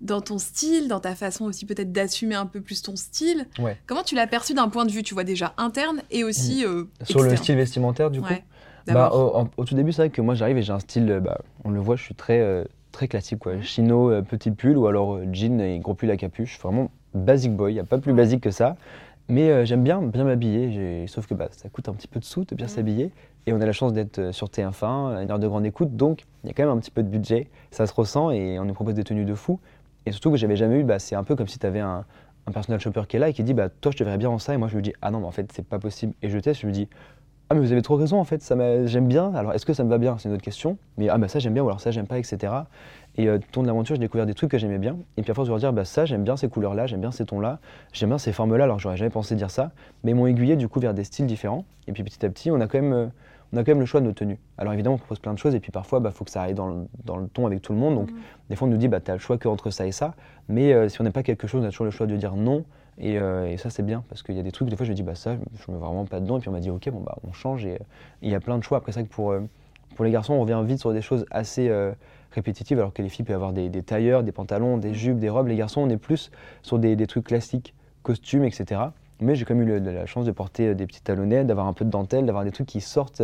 dans ton style, dans ta façon aussi peut-être d'assumer un peu plus ton style. Comment tu l'as perçu d'un point de vue, tu vois, déjà interne et aussi euh, Sur le style vestimentaire, du coup bah, au, tout début, c'est vrai que moi j'arrive et j'ai un style, euh, bah, on le voit, je suis très, euh, très classique. Quoi. Chino, petit pull ou alors jean et gros pull à capuche. Vraiment basic boy, il n'y a pas plus basique que ça. Mais j'aime bien bien m'habiller, sauf que bah, ça coûte un petit peu de sous de bien mm. s'habiller. Et on a la chance d'être sur TF1, une heure de grande écoute, donc il y a quand même un petit peu de budget. Ça se ressent et on nous propose des tenues de fou. Et surtout que j'avais jamais eu, bah, c'est un peu comme si tu avais un, un personal shopper qui est là et qui dit bah, Toi, je te verrais bien en ça. Et moi, je lui dis Ah non, mais en fait, c'est pas possible. Et je teste, je lui dis Ah, mais vous avez trop raison, en fait, ça j'aime bien. Alors, est-ce que ça me va bien? C'est une autre question. Mais ah, bah ça, j'aime bien, ou alors ça, j'aime pas, etc. Et euh, tout de l'aventure, j'ai découvert des trucs que j'aimais bien. Et puis à force de leur dire Bah, ça, j'aime bien ces couleurs-là, j'aime bien ces tons-là, j'aime bien ces formes-là. Alors, j'aurais jamais pensé dire ça. Mais ils m'ont aiguillé, du coup, vers des styles différents. Et puis petit à petit, on a quand même. Euh, on a quand même le choix de nos tenues. Alors évidemment, on propose plein de choses et puis parfois, il bah, faut que ça aille dans le, ton avec tout le monde. Donc mm. des fois, on nous dit, bah, tu as le choix qu'entre ça et ça. Mais euh, si on n'est pas quelque chose, on a toujours le choix de dire non. Euh, et, ça, c'est bien parce qu'il y a des trucs, des fois, je dis, bah, ça, je ne me vois vraiment pas dedans. Et puis on m'a dit, ok, bon, bah, on change. Et il y a plein de choix. Après, ça que pour, euh, pour les garçons, on revient vite sur des choses assez répétitives, alors que les filles peuvent avoir des, tailleurs, des pantalons, des jupes, des robes. Les garçons, on est plus sur des, des trucs classiques, costumes, etc. Mais j'ai quand même eu la chance de porter des petites talonnettes, d'avoir un peu de dentelle, d'avoir des trucs qui sortent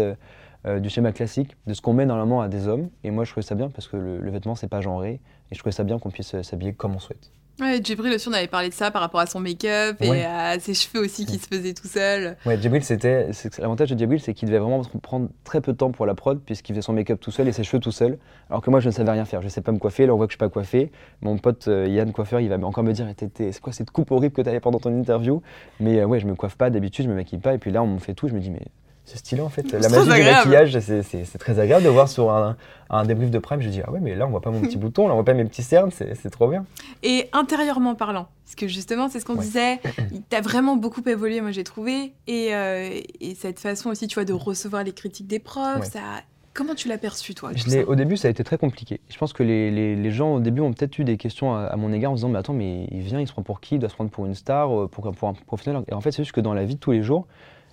euh, du schéma classique, de ce qu'on met normalement à des hommes. Et moi, je trouvais ça bien parce que le, vêtement, c'est pas genré. Et je trouvais ça bien qu'on puisse euh, s'habiller comme on souhaite. Ouais, Djibril aussi, on avait parlé de ça par rapport à son make-up et à ses cheveux aussi qui se faisaient tout seul. Ouais, Djibril, c'était. L'avantage de Djibril, c'est qu'il devait vraiment prendre très peu de temps pour la prod, puisqu'il faisait son make-up tout seul et ses cheveux tout seul. Alors que moi, je ne savais rien faire. Je ne sais pas me coiffer. Là, on voit que je ne suis pas coiffé. Mon pote euh, Yann, coiffeur, il va encore me dire C'est quoi cette coupe horrible que tu avais pendant ton interview? Mais ouais, je me coiffe pas d'habitude, je me maquille pas. Et puis là, on me fait tout. Je me dis Mais c'est stylé en fait. La magie du maquillage, c'est très agréable de voir sur un, un, débrief de Prime. Je dis, ah ouais, mais là on voit pas mon petit bouton, là on voit pas mes petits cernes, c'est trop bien. Et intérieurement parlant, parce que justement, c'est ce qu'on disait, tu as vraiment beaucoup évolué, moi j'ai trouvé. Et, euh, et, cette façon aussi, tu vois, de recevoir les critiques des profs, ça. Comment tu l'as perçu, toi je Au début, ça a été très compliqué. Je pense que les, les, gens, au début, ont peut-être eu des questions à, mon égard en se disant Mais attends, mais il vient, il se prend pour qui? Il doit se prendre pour une star, euh, pour, pour un professionnel Et en fait, c'est juste que dans la vie de tous les jours,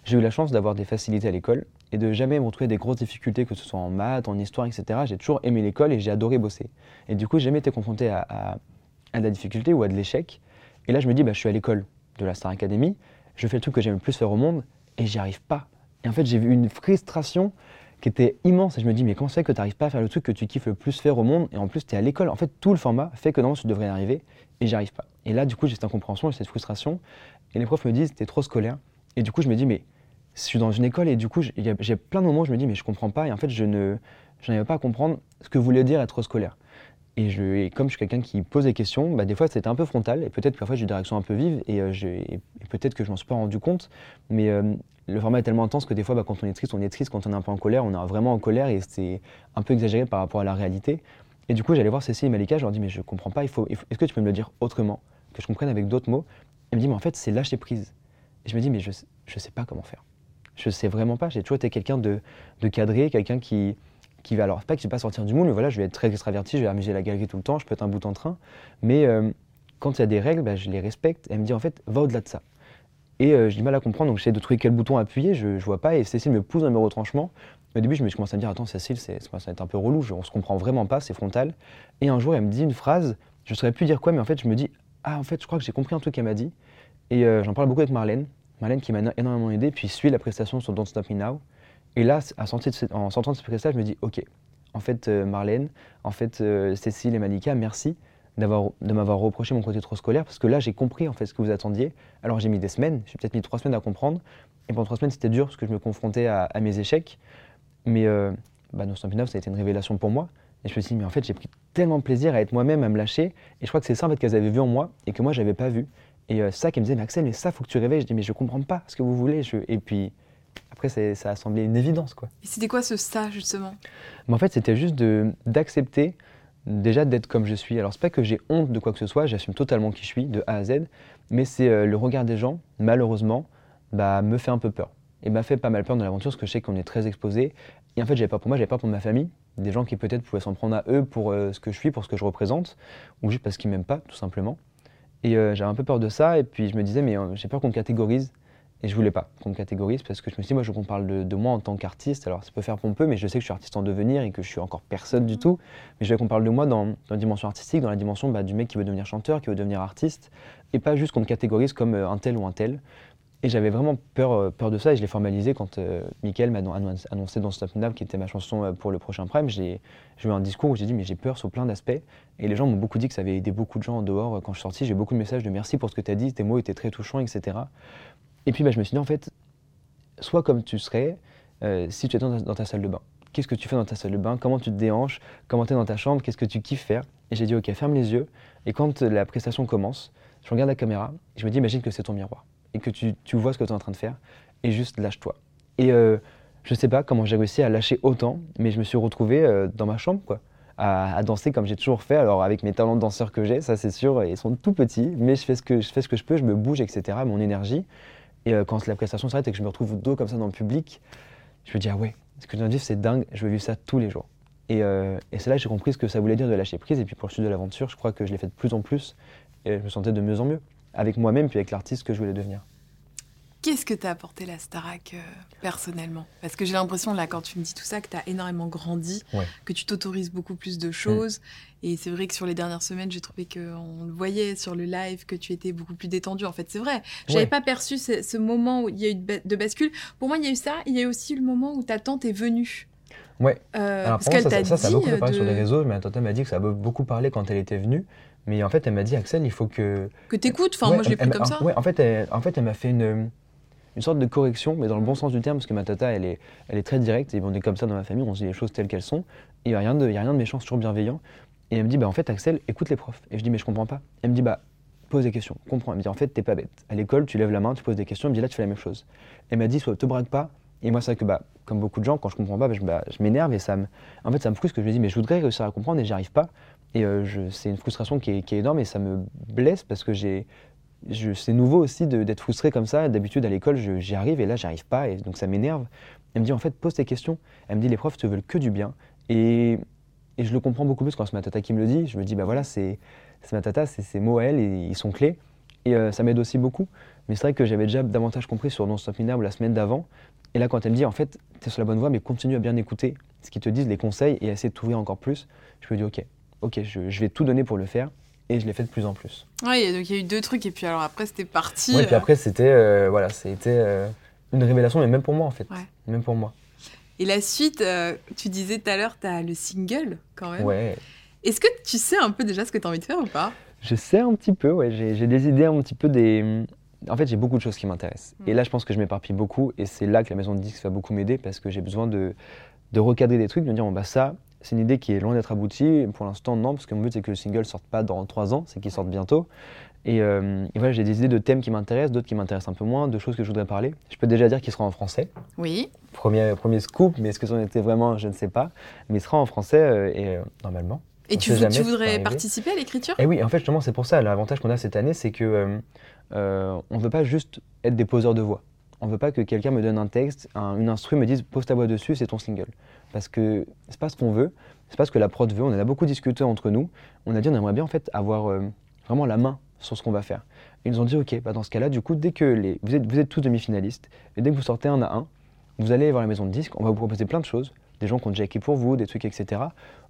j'ai eu la chance d'avoir des facilités à l'école et de jamais retrouver des grosses difficultés, que ce soit en maths, en histoire, etc. J'ai toujours aimé l'école et j'ai adoré bosser. Et du coup, j'ai jamais été confronté à, à, de la difficulté ou à de l'échec. Et là, je me dis, bah, je suis à l'école de la Star Academy, je fais le truc que j'aime le plus faire au monde et j'y arrive pas. Et en fait, j'ai vu une frustration qui était immense. Et je me dis, mais comment c'est que tu n'arrives pas à faire le truc que tu kiffes le plus faire au monde Et en plus, tu es à l'école. En fait, tout le format fait que normalement, tu devrais y arriver et j'y arrive pas. Et là, du coup, j'ai cette incompréhension, j'ai cette frustration. Et les profs me disent, tu es trop scolaire. Et du coup, je me dis, mais je suis dans une école et du coup, j'ai plein de moments où je me dis, mais je comprends pas. Et en fait, je ne n'arrivais pas à comprendre ce que voulait dire être scolaire. Et, comme je suis quelqu'un qui pose des questions, bah, des fois c'était un peu frontal et peut-être que parfois j'ai des réactions un peu vives et, euh, peut-être que je m'en suis pas rendu compte. Mais euh, le format est tellement intense que des fois, bah, quand on est triste, on est triste. Quand on est un peu en colère, on est vraiment en colère et c'est un peu exagéré par rapport à la réalité. Et du coup, j'allais voir Cécile et Malika, je leur dis, mais je comprends pas, il faut, est-ce que tu peux me le dire autrement, que je comprenne avec d'autres mots? Elle me dit, mais en fait, c'est lâcher prise. Je me dis, mais je ne sais pas comment faire. Je sais vraiment pas. J'ai toujours été quelqu'un de, de cadré, quelqu'un qui, qui va alors pas que je vais pas sortir du moule, mais voilà, je vais être très extraverti, je vais amuser la galerie tout le temps, je peux être un bout en train, mais euh, quand il y a des règles, bah, je les respecte. elle me dit en fait, va au-delà de ça. Et euh, j'ai du mal à comprendre, donc j'essaie de trouver quel bouton appuyer, je, ne vois pas, et Cécile me pousse dans mes retranchements. Au début, je me commence à me dire, attends, Cécile, c'est, ça va être un peu relou, je, on se comprend vraiment pas, c'est frontal. Et un jour, elle me dit une phrase, je ne saurais plus dire quoi, mais en fait, je me dis, ah, en fait, je crois que j'ai compris un truc qu'elle m'a dit. Et euh, j'en parle beaucoup avec Marlène, Marlène qui m'a énormément aidé, puis suit la prestation sur Don't Stop Me Now. Et là, en sortant de ce prestation, je me dis, ok, en fait, euh, Marlène, en fait, euh, Cécile et Malika, merci de m'avoir reproché mon côté trop scolaire, parce que là, j'ai compris en fait ce que vous attendiez. Alors, j'ai mis des semaines, j'ai peut-être mis trois semaines à comprendre, et pendant trois semaines, c'était dur, parce que je me confrontais à, mes échecs. Mais bah, No ça a été une révélation pour moi. Et je me suis dit, mais en fait, j'ai pris tellement plaisir à être moi-même, à me lâcher. Et je crois que c'est ça en fait, qu'elles avaient vu en moi et que moi, j'avais pas vu. Et euh, ça qui me disait, mais Axel, mais ça, faut que tu réveilles. Je dis, mais je comprends pas ce que vous voulez. Et puis, après, ça a semblé une évidence. Quoi. Et c'était quoi ce ça, justement? Mais En fait, c'était juste d'accepter déjà d'être comme je suis. Alors, c'est pas que j'ai honte de quoi que ce soit, j'assume totalement qui je suis, de A à Z, mais c'est euh, le regard des gens, malheureusement, bah, me fait un peu peur. Et m'a fait pas mal peur dans l'aventure, parce que je sais qu'on est très exposé. Et en fait, j'avais pas pour moi, j'avais pas pour ma famille, des gens qui peut-être pouvaient s'en prendre à eux pour euh, ce que je suis, pour ce que je représente, ou juste parce qu'ils m'aiment pas, tout simplement. Et euh, j'avais un peu peur de ça, et puis je me disais, mais j'ai peur qu'on me catégorise. Et je voulais pas qu'on me catégorise parce que je me suis dit, moi, je veux qu'on parle de, moi en tant qu'artiste. Alors, ça peut faire pompeux, mais je sais que je suis artiste en devenir et que je suis encore personne du tout. Mais je veux qu'on parle de moi dans, la dimension artistique, dans la dimension bah, du mec qui veut devenir chanteur, qui veut devenir artiste, et pas juste qu'on me catégorise comme euh, un tel ou un tel. Et j'avais vraiment peur, euh, peur de ça et je l'ai formalisé quand euh, Mickaël m'a annoncé dans Stop Up, qui était ma chanson pour le prochain Prime. J'ai eu un discours où j'ai dit, mais j'ai peur sur plein d'aspects. Et les gens m'ont beaucoup dit que ça avait aidé beaucoup de gens en dehors quand je suis sorti. J'ai beaucoup de messages de merci pour ce que tu as dit, tes mots étaient très touchants, etc. Et puis bah, je me suis dit, en fait, sois comme tu serais euh, si tu étais dans ta, salle de bain. Qu'est-ce que tu fais dans ta salle de bain? Comment tu te déhanches? Comment tu es dans ta chambre? Qu'est-ce que tu kiffes faire? Et j'ai dit, ok, ferme les yeux. Et quand la prestation commence, je regarde la caméra et je me dis, imagine que c'est ton miroir et que tu, vois ce que tu es en train de faire et juste lâche-toi. Et euh, je sais pas comment j'ai réussi à lâcher autant, mais je me suis retrouvé euh, dans ma chambre, quoi. À, danser comme j'ai toujours fait. Alors avec mes talents de danseur que j'ai, ça c'est sûr, ils sont tout petits, mais je fais ce que je fais ce que je peux, je me bouge, etc. Mon énergie. Et euh, quand la prestation s'arrête et que je me retrouve dos comme ça dans le public, je me dis, ah ouais, ce que je viens de vivre, c'est dingue, je veux vivre ça tous les jours. Et, euh, et c'est là que j'ai compris ce que ça voulait dire de lâcher prise. Et puis pour le suite de l'aventure, je crois que je l'ai fait de plus en plus. Et je me sentais de mieux en mieux, avec moi-même, puis avec l'artiste que je voulais devenir. Qu'est-ce que t'as apporté la Starac euh, personnellement? Parce que j'ai l'impression, là, quand tu me dis tout ça, que tu as énormément grandi, que tu t'autorises beaucoup plus de choses. Et c'est vrai que sur les dernières semaines, j'ai trouvé qu'on le voyait sur le live, que tu étais beaucoup plus détendu. En fait, c'est vrai. Je n'avais pas perçu ce, moment où il y a eu de bascule. Pour moi, il y a eu ça. Il y a eu aussi le moment où ta tante est venue. Ouais. Euh, Alors, parce qu'elle t'a dit. Ça, ça a beaucoup parlé sur les réseaux. Ma tante m'a dit que ça a beaucoup parlé quand elle était venue. Mais en fait, elle m'a dit, Axel, il faut que. Que t'écoutes. Enfin, moi, je l'ai pris comme ça. Ouais, en fait, en fait, elle m'a fait une une sorte de correction, mais dans le bon sens du terme, parce que ma tata, elle est, elle est très directe, et on est comme ça dans ma famille, on se dit les choses telles qu'elles sont, il n'y a, rien de, y a rien de méchant, toujours bienveillant. Et elle me dit, bah en fait, Axel, écoute les profs. Et je dis, mais je comprends pas. Elle me dit, bah, pose des questions, comprends. Elle me dit, en fait, t'es pas bête. À l'école, tu lèves la main, tu poses des questions, elle me dit, là, tu fais la même chose. Elle m'a dit, soit te braque pas. Et moi, c'est vrai que, bah, comme beaucoup de gens, quand je comprends pas, bah, bah, je, m'énerve et ça me. En fait, ça me frustre que je me dis, mais je voudrais réussir à comprendre et j'y arrive pas. Et euh, c'est une frustration qui est, qui est, énorme et ça me blesse parce que c'est nouveau aussi d'être frustré comme ça. D'habitude, à l'école, j'y arrive et là, j'arrive pas. Et donc, ça m'énerve. Elle me dit, en fait, pose tes questions. Elle me dit, les profs te veulent que du bien. Et, et je le comprends beaucoup plus quand c'est ma tata qui me le dit. Je me dis, bah voilà, c'est ma tata, c'est ses mots à elle et ils sont clés. Et euh, ça m'aide aussi beaucoup. Mais c'est vrai que j'avais déjà davantage compris sur Non Stop Minable la semaine d'avant. Et là, quand elle me dit, en fait, tu es sur la bonne voie, mais continue à bien écouter ce qu'ils te disent, les conseils, et essayer de t'ouvrir encore plus, je me dis, ok, ok, je, je vais tout donner pour le faire et je l'ai fait de plus en plus. Oui, donc il y a eu deux trucs et puis alors après c'était parti. Oui, et puis euh. après c'était euh, voilà, c'était euh, une révélation, mais même pour moi en fait, même pour moi. Et la suite, euh, tu disais tout à l'heure, tu as le single quand même. Ouais. Est-ce que tu sais un peu déjà ce que tu as envie de faire ou pas? Je sais un petit peu, ouais. J'ai des idées un petit peu des. En fait, j'ai beaucoup de choses qui m'intéressent. Et Mm. là, je pense que je m'éparpille beaucoup. Et c'est là que la maison de disques va beaucoup m'aider parce que j'ai besoin de, de recadrer des trucs, de me dire, bon, bah, ça, c'est une idée qui est loin d'être aboutie. Et pour l'instant, non, parce que mon but, c'est que le single sorte pas dans trois ans, c'est qu'il sorte bientôt. Et, euh, et voilà, j'ai des idées de thèmes qui m'intéressent, d'autres qui m'intéressent un peu moins, de choses que je voudrais parler. Je peux déjà dire qu'il sera en français. Oui. Premier, premier scoop, mais est-ce que ça en était vraiment, je ne sais pas. Mais il sera en français euh, et euh, normalement. Et tu, tu voudrais participer à l'écriture? Et oui, en fait, justement, c'est pour ça. L'avantage qu'on a cette année, c'est que euh, on ne veut pas juste être des poseurs de voix. On ne veut pas que quelqu'un me donne un texte, un- une instru, me dise pose ta voix dessus, c'est ton single. Parce que c'est pas ce qu'on veut, c'est pas ce que la prod veut. On en a beaucoup discuté entre nous. On a dit on aimerait bien en fait avoir euh, vraiment la main sur ce qu'on va faire. Et ils nous ont dit ok, bah dans ce cas-là, du coup, dès que les, vous êtes, vous êtes tous demi-finalistes, et dès que vous sortez un à un, vous allez voir la maison de disques, on va vous proposer plein de choses, des gens qui ont déjà écrit pour vous, des trucs, etc.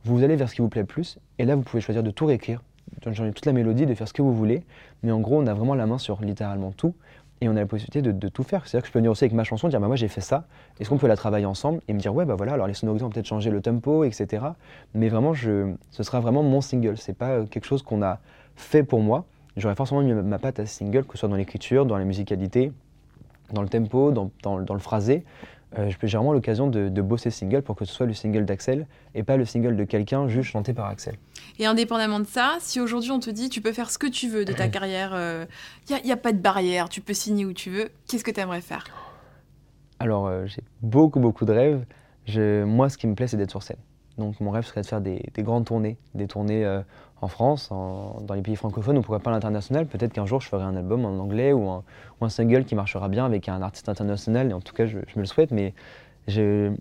Vous allez vers ce qui vous plaît le plus, et là, vous pouvez choisir de tout réécrire, toute la mélodie, de faire ce que vous voulez. Mais en gros, on a vraiment la main sur littéralement tout. Et on a la possibilité de, tout faire. C'est-à-dire que je peux venir aussi avec ma chanson, dire bah, moi j'ai fait ça, est-ce qu'on peut la travailler ensemble Et me dire ouais, bah voilà, alors les sonorités ont peut-être changé le tempo, etc. Mais vraiment, je, ce sera vraiment mon single. C'est pas euh, quelque chose qu'on a fait pour moi. J'aurais forcément mis ma, patte à ce single, que ce soit dans l'écriture, dans la musicalité, dans le tempo, dans, dans- le phrasé. Euh, j'ai vraiment l'occasion de, de bosser single pour que ce soit le single d'Axel et pas le single de quelqu'un juste chanté par Axel. Et indépendamment de ça, si aujourd'hui on te dit tu peux faire ce que tu veux de ta carrière, il n'y a, pas de barrière, tu peux signer où tu veux, qu'est-ce que tu aimerais faire? Alors, euh, j'ai beaucoup, beaucoup de rêves. Je- moi, ce qui me plaît, c'est d'être sur scène. Donc, mon rêve serait de faire des, des grandes tournées, des tournées euh, en France, en- dans les pays francophones, ou pourquoi pas à l'international. Peut-être qu'un jour, je ferai un album en anglais ou un, ou un single qui marchera bien avec un artiste international. Et en tout cas, je, je me le souhaite. Mais je-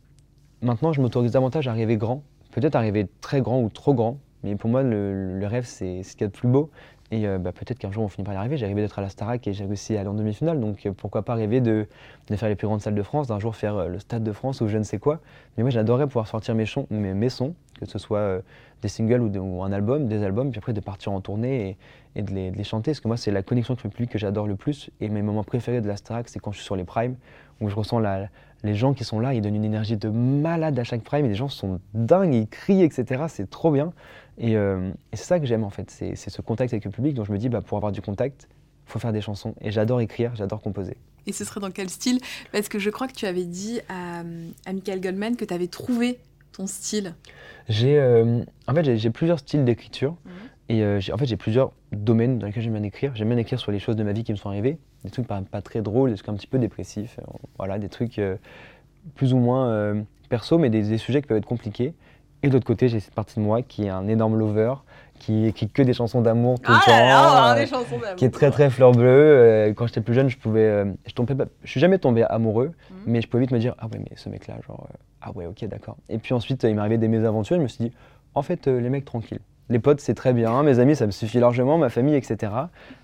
maintenant, je m'autorise davantage à rêver grand. Peut-être arriver très grand ou trop grand. Mais pour moi, le, rêve, c'est ce qu'il y a de plus beau. Et euh, bah, peut-être qu'un jour, on finit par y arriver. J'ai rêvé d'être à la Starac et j'ai réussi à aller en demi-finale. Donc, euh, pourquoi pas rêver de, de faire les plus grandes salles de France, d'un jour faire euh, le Stade de France ou je ne sais quoi. Mais moi, j'adorerais pouvoir sortir mes, mes, mes sons, que ce soit des singles ou, un album, des albums, puis après de partir en tournée et, et de, les, de les chanter. Parce que moi, c'est la connexion avec le public que j'adore le plus. Et mes moments préférés de la Starac, c'est quand je suis sur les primes, où je ressens la- les gens qui sont là, ils donnent une énergie de malade à chaque prime, et les gens sont dingues, ils crient, etc. C'est trop bien. Et, euh, et c'est ça que j'aime en fait, c'est ce contact avec le public. Donc je me dis, bah, pour avoir du contact, il faut faire des chansons. Et j'adore écrire, j'adore composer. Et ce serait dans quel style? Parce que je crois que tu avais dit à, à Michael Goldman que tu avais trouvé ton style. J'ai euh, en fait j'ai- plusieurs styles d'écriture Mhm. et euh, en fait j'ai plusieurs domaines dans lesquels j'aime bien écrire. J'aime bien écrire sur les choses de ma vie qui me sont arrivées, des trucs pas, pas très drôles, des trucs un petit peu dépressifs, voilà, des trucs euh, plus ou moins perso, mais des, des sujets qui peuvent être compliqués. Et de l'autre côté, j'ai cette partie de moi qui est un énorme lover, qui écrit que des chansons d'amour tout le temps. euh, chansons d'amour. qui est très très fleur bleue. Euh, quand j'étais plus jeune, je pouvais, euh, je tombais pas- je suis jamais tombé amoureux, Mhm. mais je pouvais vite me dire ah ouais mais ce mec-là, genre euh, ah ouais ok d'accord. Et puis ensuite il m'est arrivé des mésaventures, je me suis dit en fait les mecs tranquilles, les potes c'est très bien, mes amis ça me suffit largement, ma famille etc.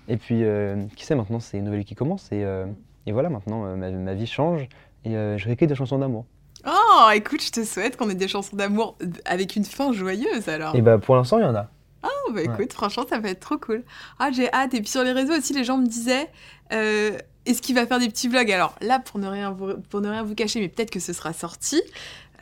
Et puis euh, qui sait maintenant c'est une nouvelle qui commence et, euh, et voilà maintenant ma, ma vie change et euh, je réécris des chansons d'amour. Oh, écoute, je te souhaite qu'on ait des chansons d'amour avec une fin joyeuse alors. Et bah pour l'instant il y en a. Oh, bah Ouais. écoute, franchement, ça va être trop cool. Ah, j'ai hâte. Et puis sur les réseaux aussi, les gens me disaient euh, est-ce qu'il va faire des petits vlogs? Alors là, pour ne rien vous, pour ne rien vous cacher, mais peut-être que ce sera sorti,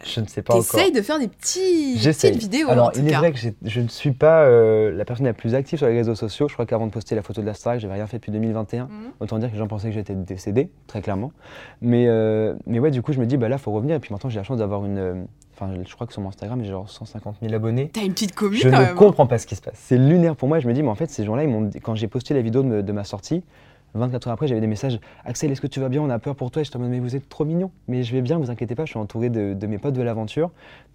Je ne sais pas encore. t'essayes de faire des petits, petites vidéos Alors, en tout il est vrai que je ne suis pas euh, la personne la plus active sur les réseaux sociaux. Je crois qu'avant de poster la photo de la Starac, j'avais rien fait depuis 2021. Mhm. Autant dire que les gens pensaient que j'étais décédé, très clairement. Mais, euh, mais ouais, du coup, je me dis, bah là, faut revenir. Et puis maintenant, j'ai la chance d'avoir une. euh, Enfin, je crois que sur mon Instagram, j'ai genre 150 000 abonnés. T'as une petite commu Je quand ne même. hein. comprends pas ce qui se passe. C'est lunaire pour moi. Je me dis, mais en fait, ces gens-là, ils quand j'ai posté la vidéo de ma sortie, 24 heures après, j'avais des messages Axel, est-ce que tu vas bien? On a peur pour toi. Et je te mais vous êtes trop mignon. Mais je vais bien, vous inquiétez pas, je suis entouré de, mes potes de l'aventure.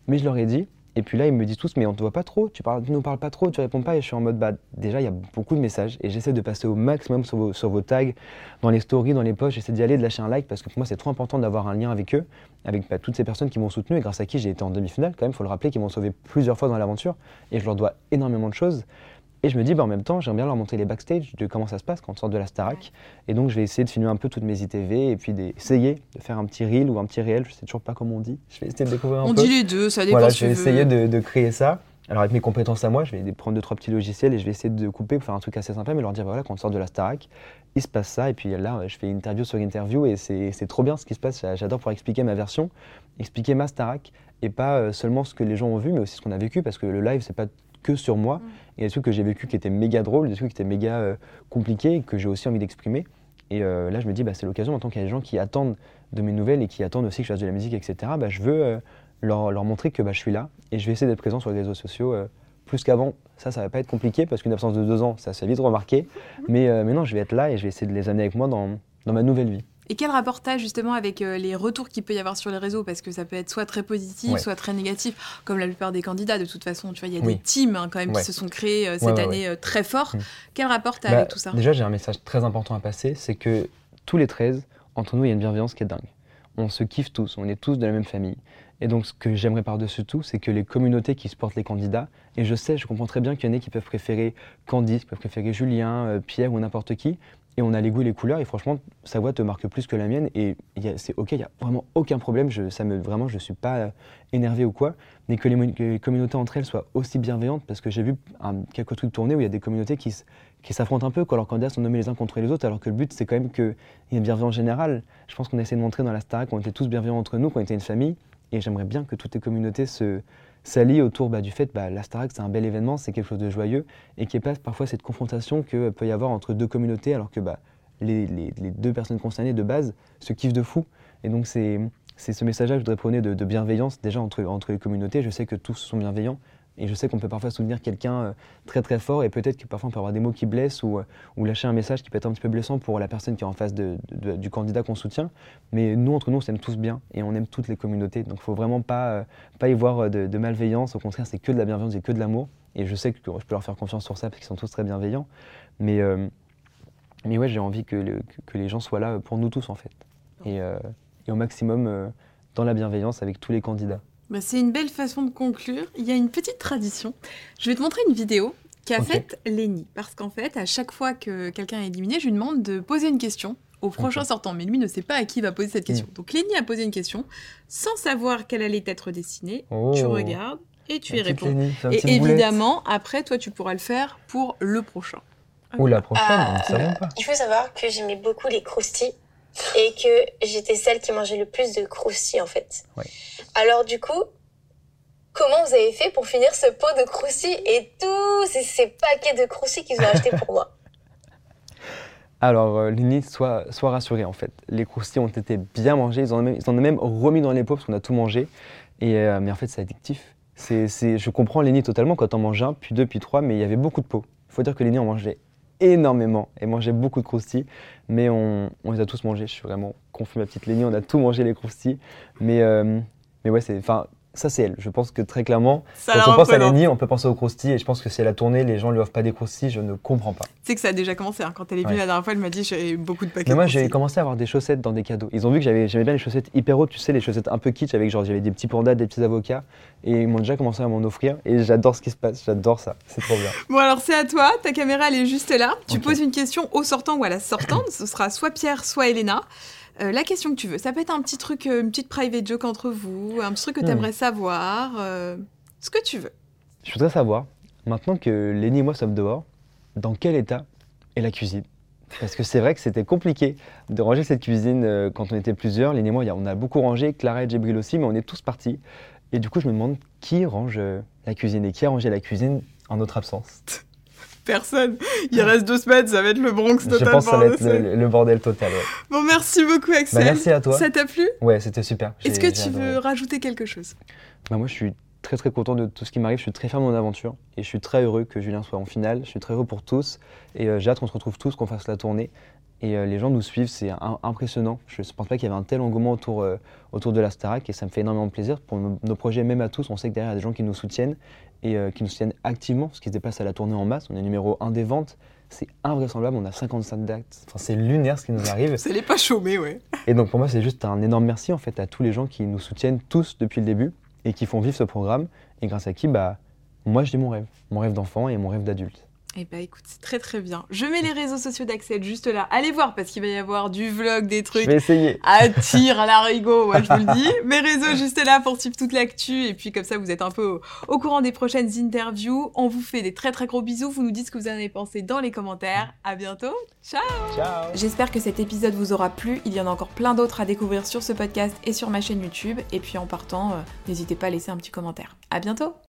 Mais je leur ai dit. Et puis là, ils me disent tous, mais on te voit pas trop, tu, parles, tu nous parles pas trop, tu réponds pas. Et je suis en mode, bah déjà, il y a beaucoup de messages. Et j'essaie de passer au maximum sur vos, tags, dans les stories, dans les posts. J'essaie d'y aller, de lâcher un like, parce que pour moi, c'est trop important d'avoir un lien avec eux, avec bah, toutes ces personnes qui m'ont soutenu et grâce à qui j'ai été en demi-finale, quand même, faut le rappeler, qui m'ont sauvé plusieurs fois dans l'aventure. Et je leur dois énormément de choses. Et je me dis, bah, en même temps, j'aimerais bien leur montrer les backstage de comment ça se passe quand on sort de la Starac. Et donc, je vais essayer de filmer un peu toutes mes ITV et puis d'essayer de faire un petit reel ou un petit réel. Je sais toujours pas comment on dit. Je vais essayer de découvrir un On peu. dit les deux, ça dépend Voilà, je vais tu essayer de, de créer ça. Alors avec mes compétences à moi, je vais prendre deux trois petits logiciels et je vais essayer de couper pour faire un truc assez sympa, mais leur dire voilà quand on sort de la Starac, il se passe ça et puis là je fais interview sur interview et c'est trop bien ce qui se passe. J'adore pouvoir expliquer ma version, expliquer ma Starac et pas euh, seulement ce que les gens ont vu, mais aussi ce qu'on a vécu parce que le live c'est pas que sur moi. Mm. Il y a des trucs que j'ai vécu qui étaient méga drôles, des trucs qui étaient méga euh, compliqués que j'ai aussi envie d'exprimer. Et euh, là je me dis bah, c'est l'occasion en tant qu'il y a des gens qui attendent de mes nouvelles et qui attendent aussi que je fasse de la musique etc. Bah, je veux leur, leur, montrer que bah, je suis là et je vais essayer d'être présent sur les réseaux sociaux plus qu'avant. Ça, ça va pas être compliqué parce qu'une absence de deux ans, ça se fait vite remarquer. Mais euh, maintenant, je vais être là et je vais essayer de les amener avec moi dans, dans ma nouvelle vie. Et quel rapport tu justement avec euh, les retours qu'il peut y avoir sur les réseaux? Parce que ça peut être soit très positif, soit très négatif, comme la plupart des candidats de toute façon. Tu vois, il y a des teams hein, quand même qui se sont créés euh, cette année très fort. Mm. Quel rapport tu as bah, avec tout ça? Déjà, j'ai un message très important à passer c'est que tous les 13, entre nous, il y a une bienveillance qui est dingue. On se kiffe tous, on est tous de la même famille. Et donc, ce que j'aimerais par-dessus tout, c'est que les communautés qui supportent les candidats, et je sais, je comprends très bien qu'il y en a qui peuvent préférer Candice, qui peuvent préférer Julien, euh, Pierre ou n'importe qui, et on a les goûts et les couleurs, et franchement, sa voix te marque plus que la mienne, et c'est ok, il n'y a vraiment aucun problème, je, ça me, vraiment, je suis pas euh, énervé ou quoi, mais que les, communautés entre elles soient aussi bienveillantes, parce que j'ai vu quelques trucs tourner où il y a des communautés qui, qui s'affrontent un peu quand leurs candidats sont nommés les uns contre les autres, alors que le but, c'est quand même qu'il y ait une bienveillance générale. Je pense qu'on a essayé de montrer dans la Star qu'on était tous bienveillants entre nous, qu'on était une famille, et j'aimerais bien que toutes les communautés se s'allient autour bah, du fait que bah, la Starac, c'est un bel événement, c'est quelque chose de joyeux, et qu'il n'y ait pas parfois cette confrontation que peut y avoir entre deux communautés, alors que bah, les, les, deux personnes concernées de base se kiffent de fou. Et donc c'est ce message-là que je voudrais prôner de, de, bienveillance déjà entre, entre les communautés. Je sais que tous sont bienveillants, et je sais qu'on peut parfois soutenir quelqu'un euh, très très fort et peut-être que parfois on peut avoir des mots qui blessent ou, euh, ou, lâcher un message qui peut être un petit peu blessant pour la personne qui est en face du candidat qu'on soutient. Mais nous, entre nous, on s'aime tous bien et on aime toutes les communautés. Donc il ne faut vraiment pas, euh, pas y voir de, malveillance. Au contraire, c'est que de la bienveillance et que de l'amour. Et je sais que je peux leur faire confiance sur ça parce qu'ils sont tous très bienveillants. Mais, mais ouais, j'ai envie que, que, les gens soient là pour nous tous en fait. Et au maximum dans la bienveillance avec tous les candidats. Bah, c'est une belle façon de conclure. Il y a une petite tradition. Je vais te montrer une vidéo qu'a faite Lénie. Parce qu'en fait, à chaque fois que quelqu'un est éliminé, je lui demande de poser une question au prochain sortant. Mais lui ne sait pas à qui va poser cette question. Donc Lénie a posé une question sans savoir qu'elle allait être dessinée. Tu oh. regardes et tu y réponds. et évidemment, après, toi, tu pourras le faire pour le prochain. Ou la prochaine, on ne pas. Il faut savoir que j'aimais beaucoup les croustilles et que j'étais celle qui mangeait le plus de croustilles en fait. Alors du coup, comment vous avez fait pour finir ce pot de croustilles et tous ces, paquets de croustilles qu'ils ont achetés pour moi? Alors, euh, sois, sois rassurée en fait. Les croustilles ont été bien mangées, ils en ont même, ils ont même remis dans les pots parce qu'on a tout mangé. Et, euh, mais en fait, c'est addictif. C'est, je comprends Lénie totalement quand on mange un, puis deux, puis trois, mais il y avait beaucoup de pots. Il faut dire que Lénie en mangeait énormément et mangeait beaucoup de croustilles, mais on, les a tous mangés. Je suis vraiment confus, ma petite Lénie, on a tout mangé les croustilles. Mais, euh, mais ouais, c'est, enfin, ça c'est elle. Je pense que très clairement, quand on pense à Lénie, on peut penser aux croustilles. Et je pense que si elle a tourné, les gens lui offrent pas des croustilles, je ne comprends pas. Tu sais que ça a déjà commencé. Hein. Quand elle est venue la dernière fois, elle m'a dit j'avais beaucoup de paquets. Mais moi, j'ai commencé à avoir des chaussettes dans des cadeaux. Ils ont vu que j'avais, j'aimais bien les chaussettes hyper hautes, tu sais, les chaussettes un peu kitsch avec genre j'avais des petits pandas, des petits avocats. Et ils m'ont déjà commencé à m'en offrir. Et j'adore ce qui se passe. J'adore ça. C'est trop bien. bon, alors c'est à toi. Ta caméra, elle est juste là. Tu poses une question au sortant ou à la sortante. Ce sera soit Pierre, soit Elena. Euh, la question que tu veux. Ça peut être un petit truc, euh, une petite private joke entre vous, un petit truc que tu aimerais hmm. savoir, euh, ce que tu veux. Je voudrais savoir, maintenant que Lenny et moi sommes dehors, dans quel état est la cuisine? Parce que c'est vrai que c'était compliqué de ranger cette cuisine quand on était plusieurs. Lenny et moi, on a beaucoup rangé, Clara et Djibril aussi, mais on est tous partis. Et du coup, je me demande qui range la cuisine et qui a rangé la cuisine en notre absence? Personne. Il reste deux semaines, ça va être le Bronx total. Je pense que ça va être le, bordel total. Bon, merci beaucoup, Axel. Bah, merci à toi. Ça t'a plu? Ouais, c'était super. Est-ce que tu veux rajouter quelque chose? Bah, Moi, je suis très très content de tout ce qui m'arrive. Je suis très fier de mon aventure et je suis très heureux que Julien soit en finale. Je suis très heureux pour tous et euh, j'ai hâte qu'on se retrouve tous, qu'on fasse la tournée. Et euh, les gens nous suivent, c'est impressionnant. Je ne pense pas qu'il y avait un tel engouement autour, euh, autour de la Starac et ça me fait énormément plaisir. Pour nos, projets, même à tous, on sait que derrière, il y a des gens qui nous soutiennent et euh, qui nous soutiennent activement parce qu'ils se déplacent à la tournée en masse. On est numéro 1 des ventes. C'est invraisemblable, on a 55 dates. Enfin, c'est lunaire ce qui nous arrive. ça n'est pas chômé, ouais. Et donc pour moi, c'est juste un énorme merci en fait à tous les gens qui nous soutiennent tous depuis le début et qui font vivre ce programme et grâce à qui, bah, moi, je dis mon rêve. Mon rêve d'enfant et mon rêve d'adulte. Eh bah écoute, c'est très très bien. Je mets les réseaux sociaux d'Axel juste là. Allez voir parce qu'il va y avoir du vlog, des trucs. Je vais essayer. À tir, à l'arigot, moi je vous le dis. Mes réseaux juste là pour suivre toute l'actu et puis comme ça vous êtes un peu au, courant des prochaines interviews. On vous fait des très très gros bisous. Vous nous dites ce que vous en avez pensé dans les commentaires. À bientôt. Ciao. Ciao. J'espère que cet épisode vous aura plu. Il y en a encore plein d'autres à découvrir sur ce podcast et sur ma chaîne YouTube. Et puis en partant, euh, n'hésitez pas à laisser un petit commentaire. À bientôt.